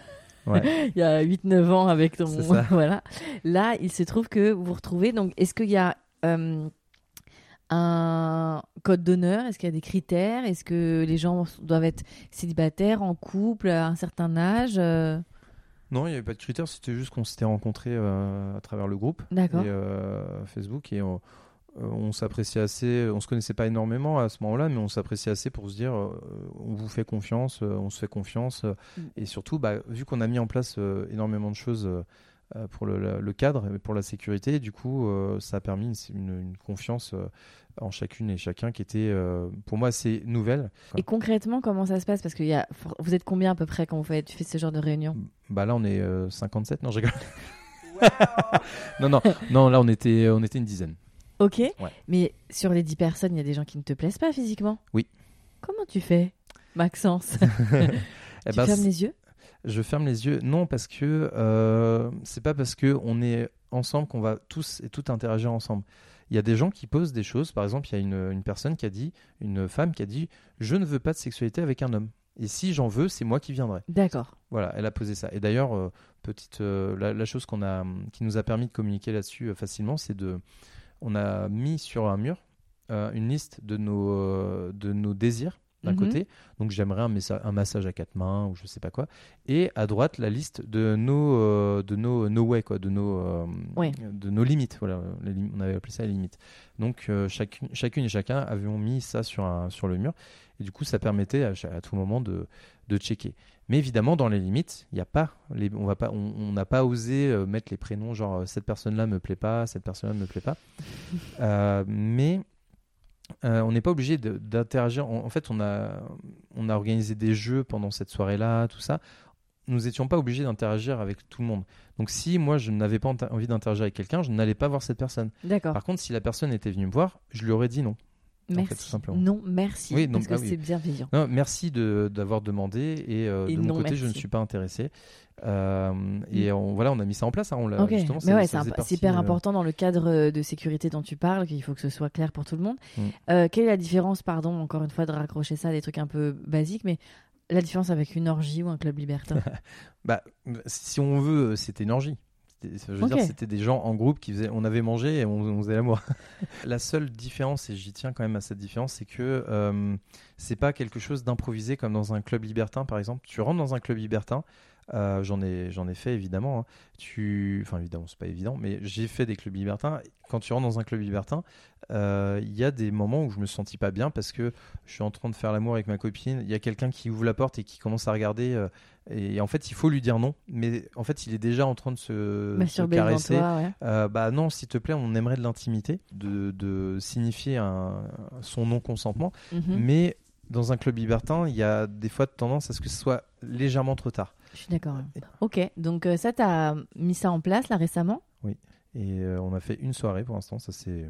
Ouais. (laughs) il y a 8-9 ans avec ton. (laughs) Voilà. Là, il se trouve que vous vous retrouvez. Donc, est-ce qu'il y a euh, un code d'honneur? Est-ce qu'il y a des critères? Est-ce que les gens doivent être célibataires, en couple, à un certain âge euh, Non, il n'y avait pas de critères, c'était juste qu'on s'était rencontrés euh, à travers le groupe. Et, Facebook et on, on s'appréciait assez, on se connaissait pas énormément à ce moment-là, mais on s'appréciait assez pour se dire euh, on vous fait confiance, euh, on se fait confiance euh, Mm. et surtout bah, vu qu'on a mis en place euh, énormément de choses euh, euh, pour le, cadre et pour la sécurité, du coup euh, ça a permis une, une- une confiance euh, en chacune et chacun qui était euh, pour moi assez nouvelle. Et concrètement, comment ça se passe? Parce que y a, vous êtes combien à peu près quand vous faites, tu fais ce genre de réunion? Bah là on est euh, 57, non je rigole. (laughs) non non non là on était on était une dizaine. Ok. Mais sur les 10 personnes, il y a des gens qui ne te plaisent pas physiquement? Oui. Comment tu fais, Maxence? (laughs) Eh Tu ben, fermes les yeux? Je ferme les yeux. Non, parce que euh, c'est pas parce que on est ensemble qu'on va tous et toutes interagir ensemble. Il y a des gens qui posent des choses. Par exemple, il y a une, une personne qui a dit, une femme qui a dit, je ne veux pas de sexualité avec un homme. Et si j'en veux, c'est moi qui viendrai. D'accord. Voilà, elle a posé ça. Et d'ailleurs, euh, petite, euh, la, la chose qu'on a, qui nous a permis de communiquer là-dessus euh, facilement, c'est de, on a mis sur un mur euh, une liste de nos, euh, de nos désirs, d'un Mhm. côté. Donc j'aimerais un, massage à quatre mains ou je sais pas quoi. Et à droite, la liste de nos, euh, de nos, no way, quoi, de nos, euh, Ouais. de nos limites. Voilà, les lim- on avait appelé ça les limites. Donc euh, chacune, chacune et chacun avions mis ça sur, un, sur le mur. Et du coup, ça permettait à, à tout moment de, de checker. Mais évidemment, dans les limites, il a pas, les, on va pas, on on n'a pas osé euh, mettre les prénoms genre euh, cette personne-là me plaît pas, cette personne-là me plaît pas. (laughs) Euh, mais euh, on n'est pas obligé d'interagir. En, en fait, on a, on a organisé des jeux pendant cette soirée-là, tout ça. Nous n'étions pas obligés d'interagir avec tout le monde. Donc, si moi je n'avais pas envie d'interagir avec quelqu'un, je n'allais pas voir cette personne. D'accord. Par contre, si la personne était venue me voir, je lui aurais dit non. En fait, Merci. tout simplement. non, merci. Oui, donc, parce que ah oui. c'est bienveillant. Non, merci de- d'avoir demandé et, euh, Et de mon non, côté, je ne suis pas intéressé. Euh, et on, voilà, on a mis ça en place. hein, on mais ouais, c'est imp- c'est hyper euh, important dans le cadre de sécurité dont tu parles, qu'il faut que ce soit clair pour tout le monde. Mm. Quelle est la différence, pardon, encore une fois, de raccrocher ça à des trucs un peu basiques, mais la différence avec une orgie ou un club libertin? (laughs) Bah, si on veut, c'était une orgie. C'était- Je veux Ok. dire, c'était des gens en groupe qui faisaient. On avait mangé et on, on faisait l'amour. (laughs) La seule différence, et j'y tiens quand même à cette différence, c'est que euh, c'est pas quelque chose d'improvisé comme dans un club libertin, par exemple. Tu rentres dans un club libertin. euh, j'en ai j'en ai fait évidemment hein. tu enfin évidemment c'est pas évident mais j'ai fait des clubs libertins quand tu rentres dans un club libertin euh, il y a des moments où je me sentis pas bien parce que je suis en train de faire l'amour avec ma copine il y a quelqu'un qui ouvre la porte et qui commence à regarder euh, et en fait, il faut lui dire non, mais en fait, il est déjà en train de se, Masturber caresser. toi, ouais. Euh, bah non, s'il te plaît, on aimerait de l'intimité, de, de signifier un- son non-consentement. Mhm. Mais dans un club libertin, il y a des fois tendance à ce que ce soit légèrement trop tard. Je suis d'accord. Ok, donc euh, ça, tu as mis ça en place là récemment, Et euh, on a fait une soirée pour l'instant, ça s'est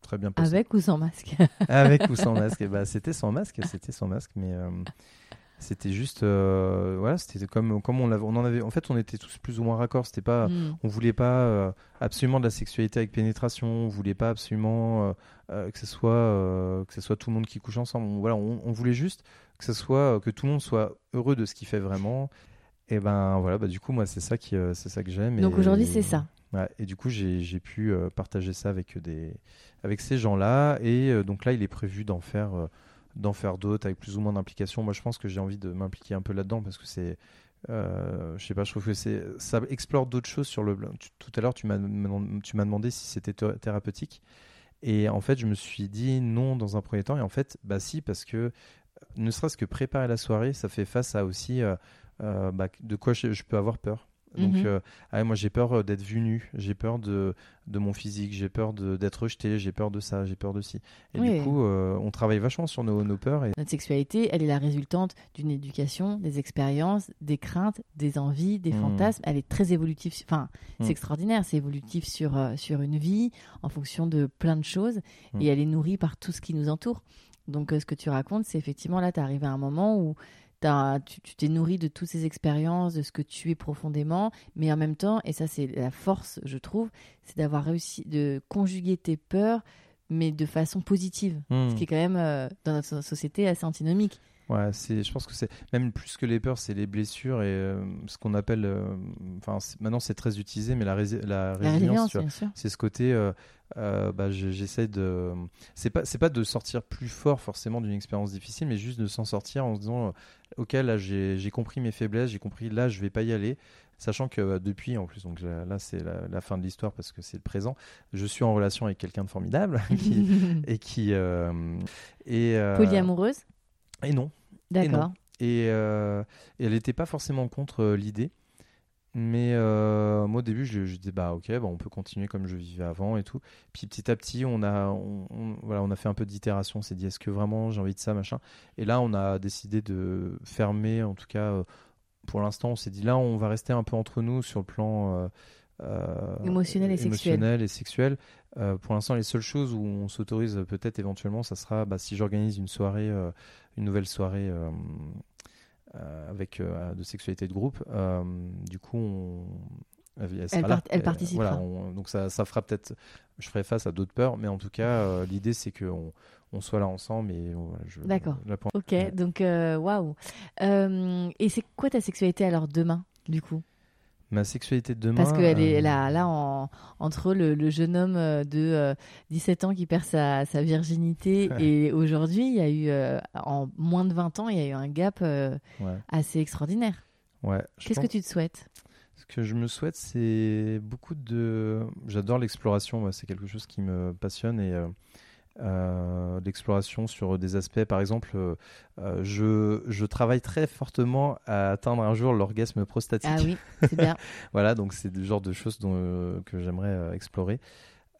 très bien passé. avec ou sans masque? (laughs) Avec ou sans masque Et bah, C'était sans masque, c'était sans masque, mais euh, c'était juste. euh, voilà, c'était comme, comme on, en avait. En fait, on était tous plus ou moins raccord. C'était pas. Mm. On voulait pas euh, absolument de la sexualité avec pénétration. On voulait pas absolument euh, euh, que ce soit que ce soit tout le monde qui couche ensemble. On, voilà, on, on voulait juste que ce soit que tout le monde soit heureux de ce qu'il fait vraiment. Et ben voilà, bah du coup moi c'est ça qui c'est ça que j'aime. Donc aujourd'hui, c'est ça. Ouais, et du coup j'ai j'ai pu euh, partager ça avec des avec ces gens-là et euh, donc là il est prévu d'en faire euh, d'en faire d'autres avec plus ou moins d'implication. Moi je pense que j'ai envie de m'impliquer un peu là-dedans parce que c'est euh, je sais pas, je trouve que c'est ça explore d'autres choses sur le tout à l'heure tu m'as demandé si c'était thé- thérapeutique. Et en fait je me suis dit non dans un premier temps. Et en fait bah si parce que ne serait-ce que préparer la soirée ça fait face à aussi euh, euh, bah, de quoi je peux avoir peur donc Mhm. euh, ah ouais, moi j'ai peur euh, d'être vu nu j'ai peur de, de mon physique j'ai peur d'être rejeté j'ai peur de ça j'ai peur de ci et Oui. du coup euh, on travaille vachement sur nos, nos peurs et Notre sexualité, elle est la résultante d'une éducation, des expériences, des craintes, des envies, des Mm. fantasmes. Elle est très évolutive. Enfin, Mm. c'est extraordinaire. C'est évolutif sur, euh, sur une vie, en fonction de plein de choses. Et elle est nourrie par tout ce qui nous entoure. Donc, ce que tu racontes, c'est effectivement là, tu arrivé à un moment où tu t'es nourri de toutes ces expériences, de ce que tu es profondément. Mais en même temps, et ça, c'est la force, je trouve, c'est d'avoir réussi de conjuguer tes peurs, mais de façon positive. Hmm. Ce qui est quand même, euh, dans notre so- société, assez antinomique. Ouais, c'est, je pense que c'est même plus que les peurs, c'est les blessures et euh, ce qu'on appelle, euh, enfin maintenant c'est très utilisé, mais la, rési- la La résilience, c'est ce côté, euh, bah, je- j'essaie de, c'est pas, c'est pas de sortir plus fort forcément d'une expérience difficile, mais juste de s'en sortir en se disant, ok là j'ai, j'ai compris mes faiblesses, j'ai compris là je vais pas y aller, sachant que depuis en plus, donc là c'est la, la fin de l'histoire parce que c'est le présent, je suis en relation avec quelqu'un de formidable (laughs) qui, et qui euh, et euh, Polyamoureuse et non. D'accord. Et, euh, et elle n'était pas forcément contre euh, l'idée. Mais euh, moi, au début, je, je disais, bah ok, bah, on peut continuer comme je vivais avant et tout. Puis petit à petit, on a, on, on- voilà, on a fait un peu d'itération. On s'est dit, est-ce que vraiment j'ai envie de ça, machin? Et là, on a décidé de fermer, en tout cas, euh, pour l'instant, on s'est dit, là, on va rester un peu entre nous sur le plan euh, Émotionnel et sexuel. émotionnel et sexuel. Euh, pour l'instant, les seules choses où on s'autorise euh, peut-être éventuellement, ça sera bah, si j'organise une soirée, euh, une nouvelle soirée euh, avec de sexualité de groupe. du coup, on, elle, sera Elle là. part- elle participera. voilà, on- donc ça, ça fera peut-être, je ferai face à d'autres peurs, mais en tout cas, l'idée c'est qu'on on soit là ensemble. Et je- D'accord. Ok, donc waouh. Euh, et c'est quoi ta sexualité alors demain, du coup? Ma sexualité de demain. Parce qu'elle est euh, là, là en- entre le, le jeune homme euh, de euh, 17 ans qui perd sa, sa virginité (laughs) et aujourd'hui, il y a eu, euh, en moins de 20 ans, il y a eu un gap euh, Ouais. assez extraordinaire. ouais. Qu'est-ce que tu te souhaites? Ce que je me souhaite, c'est beaucoup de. J'adore l'exploration, c'est quelque chose qui me passionne et euh, euh, l'exploration sur des aspects. Par exemple, euh, euh, je, je travaille très fortement à atteindre un jour l'orgasme prostatique. Ah oui, c'est (laughs) bien. Voilà, donc c'est le genre de choses dont, euh, que j'aimerais explorer.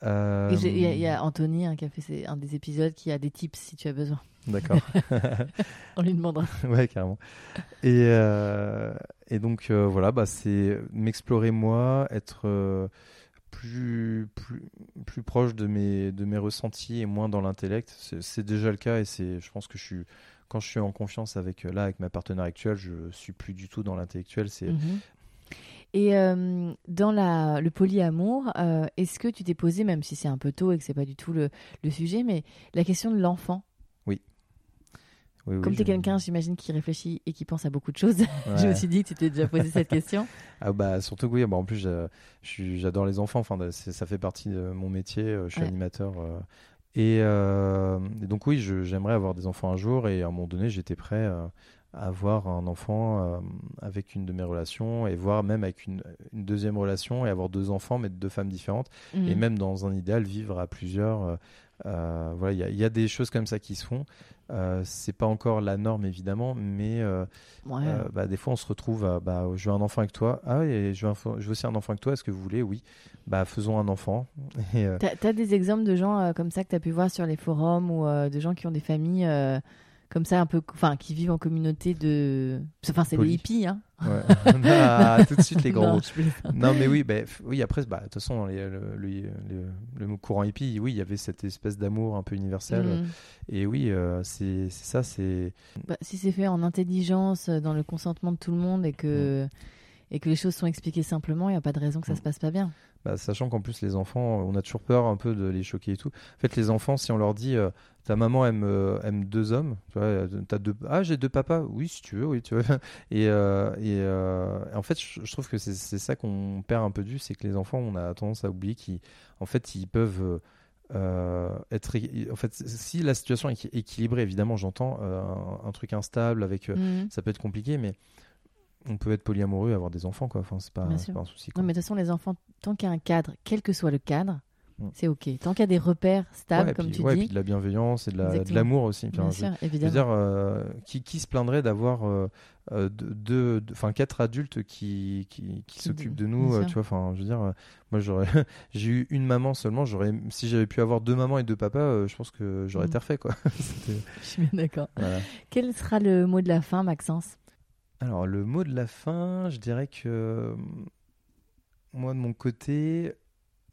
Il y, a- il y a Anthony hein, qui a fait ses- un des épisodes qui a des tips si tu as besoin. D'accord. (laughs) On lui demandera. (laughs) ouais, carrément. Et, et donc, voilà, bah, c'est m'explorer moi, être plus, plus, plus proche de mes, de mes ressentis et moins dans l'intellect. C'est déjà le cas et c'est, je pense que je suis, quand je suis en confiance avec, euh, là, avec ma partenaire actuelle, je suis plus du tout dans l'intellectuel. C'est Mhm. Et euh, dans la, le polyamour, euh, est-ce que tu t'es posé, même si c'est un peu tôt et que c'est pas du tout le, le sujet, mais la question de l'enfant? Oui, oui, Comme tu es quelqu'un, j'imagine, qui réfléchit et qui pense à beaucoup de choses, (laughs) je me Ouais. suis dit que tu t'es déjà posé cette question. (laughs) Ah bah surtout que oui, bah en plus j'adore les enfants, enfin c'est- ça fait partie de mon métier, euh, je suis Ouais. animateur euh, et, euh, et donc oui, j'aimerais avoir des enfants un jour et à un moment donné j'étais prêt euh, à avoir un enfant avec une de mes relations et voir même avec une, une deuxième relation et avoir deux enfants mais de deux femmes différentes et Mhm. même dans un idéal vivre à plusieurs. euh, voilà, il y, a- il y a des choses comme ça qui se font. Euh, c'est pas encore la norme évidemment, mais euh, Ouais. euh, bah, des fois, on se retrouve à bah, je veux un enfant avec toi. Ah oui, je veux, un je veux aussi un enfant avec toi. Est-ce que vous voulez? Oui. Bah, faisons un enfant. (laughs) T'as as des exemples de gens comme ça que tu as pu voir sur les forums ou de gens qui ont des familles comme ça, un peu, enfin, qui vivent en communauté de. Enfin, c'est Poly. hippies, hein. Ouais. (laughs) Ah, tout de suite les grands Non. Non, mais oui, bah, oui. Après, bah, de toute façon, les- le, le, le- le courant hippie, oui, il y avait cette espèce d'amour un peu universel. Mhm. Et oui, euh, c'est ça. C'est Bah, si c'est fait en intelligence, euh, dans le consentement de tout le monde et que, et que les choses sont expliquées simplement, il n'y a pas de raison que ça Mm. se passe pas bien. Bah, sachant qu'en plus les enfants, on a toujours peur un peu de les choquer et tout. En fait, les enfants, si on leur dit euh, ta maman aime, euh, aime deux hommes, tu vois, euh, t'as deux, ah j'ai deux papas, oui si tu veux, oui tu vois. (laughs) Et, euh, et, euh, en fait, je, je trouve que c'est ça qu'on perd un peu vue, c'est que les enfants, on a tendance à oublier qu'ils, en fait, ils peuvent euh, euh, être, en fait, si la situation est équi- équilibrée, évidemment, j'entends euh, un, un truc instable avec, euh, Mhm. ça peut être compliqué, mais on peut être polyamoureux, et avoir des enfants, quoi. Enfin, c'est pas, un souci. quoi. Non, mais de toute façon, les enfants, tant qu'il y a un cadre, quel que soit le cadre, Mm. c'est OK. Tant qu'il y a des repères stables, Ouais, comme puis- tu ouais, et dis. puis de la bienveillance et de la- l'amour aussi. Bien sûr, Je veux évidemment. dire, euh, qui, qui se plaindrait d'avoir euh, euh, deux, enfin quatre adultes qui, qui, qui Qui s'occupent de- nous, euh, tu vois. Enfin, je veux dire, moi j'aurais, (laughs) j'ai eu une maman seulement. J'aurais, si j'avais pu avoir deux mamans et deux papas, je pense que j'aurais Mm. été refait, quoi. (laughs) (laughs) Je suis bien d'accord. voilà. Quel sera le mot de la fin, Maxence? Alors, le mot de la fin, je dirais que moi, de mon côté,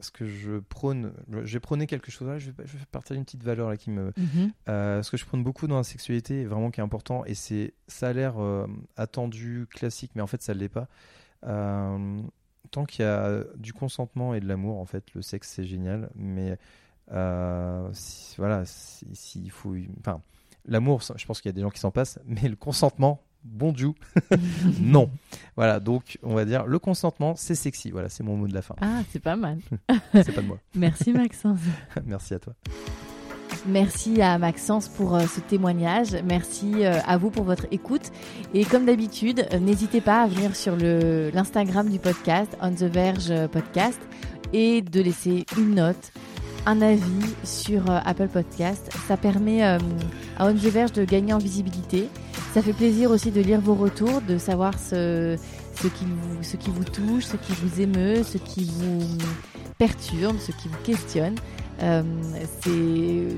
ce que je prône, j'ai prôné quelque chose là, je vais, je vais partager une petite valeur là qui me, Mhm. Euh, ce que je prône beaucoup dans la sexualité, vraiment qui est important, et c'est, ça a l'air euh, attendu, classique, mais en fait ça ne l'est pas. Euh, tant qu'il y a du consentement et de l'amour, en fait, le sexe c'est génial, mais si- voilà, si- s'il faut, enfin, l'amour, je pense qu'il y a des gens qui s'en passent, mais le consentement, bon Dieu, (laughs) non. Voilà, donc on va dire le consentement, c'est sexy. Voilà, c'est mon mot de la fin. Ah, c'est pas mal. (laughs) C'est pas de moi. (laughs) Merci, Maxence. Merci à toi. Merci à Maxence pour euh, ce témoignage. Merci euh, à vous pour votre écoute. Et comme d'habitude, euh, n'hésitez pas à venir sur l'Instagram du podcast, On the Verge Podcast, et de laisser une note, un avis sur euh, Apple Podcast. Ça permet euh, à the Verge de gagner en visibilité. Ça fait plaisir aussi de lire vos retours, de savoir ce, qui, vous, touche, ce qui vous émeut, ce qui vous perturbe, ce qui vous questionne. Euh,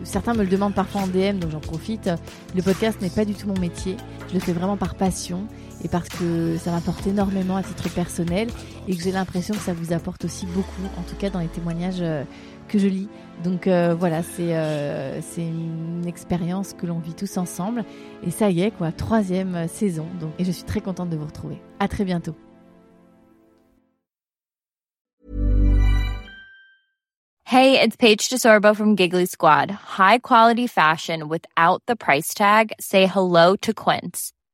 certains me le demandent parfois en DM, donc j'en profite. Le podcast n'est pas du tout mon métier. Je le fais vraiment par passion et parce que ça m'apporte énormément à titre personnel et que j'ai l'impression que ça vous apporte aussi beaucoup, en tout cas dans les témoignages que je lis. Donc euh, voilà, c'est euh, une expérience que l'on vit tous ensemble. Et ça y est, quoi, troisième saison. Donc, et je suis très contente de vous retrouver. À très bientôt. Hey, it's Paige DeSorbo from Giggly Squad. High quality fashion without the price tag. Say hello to Quince.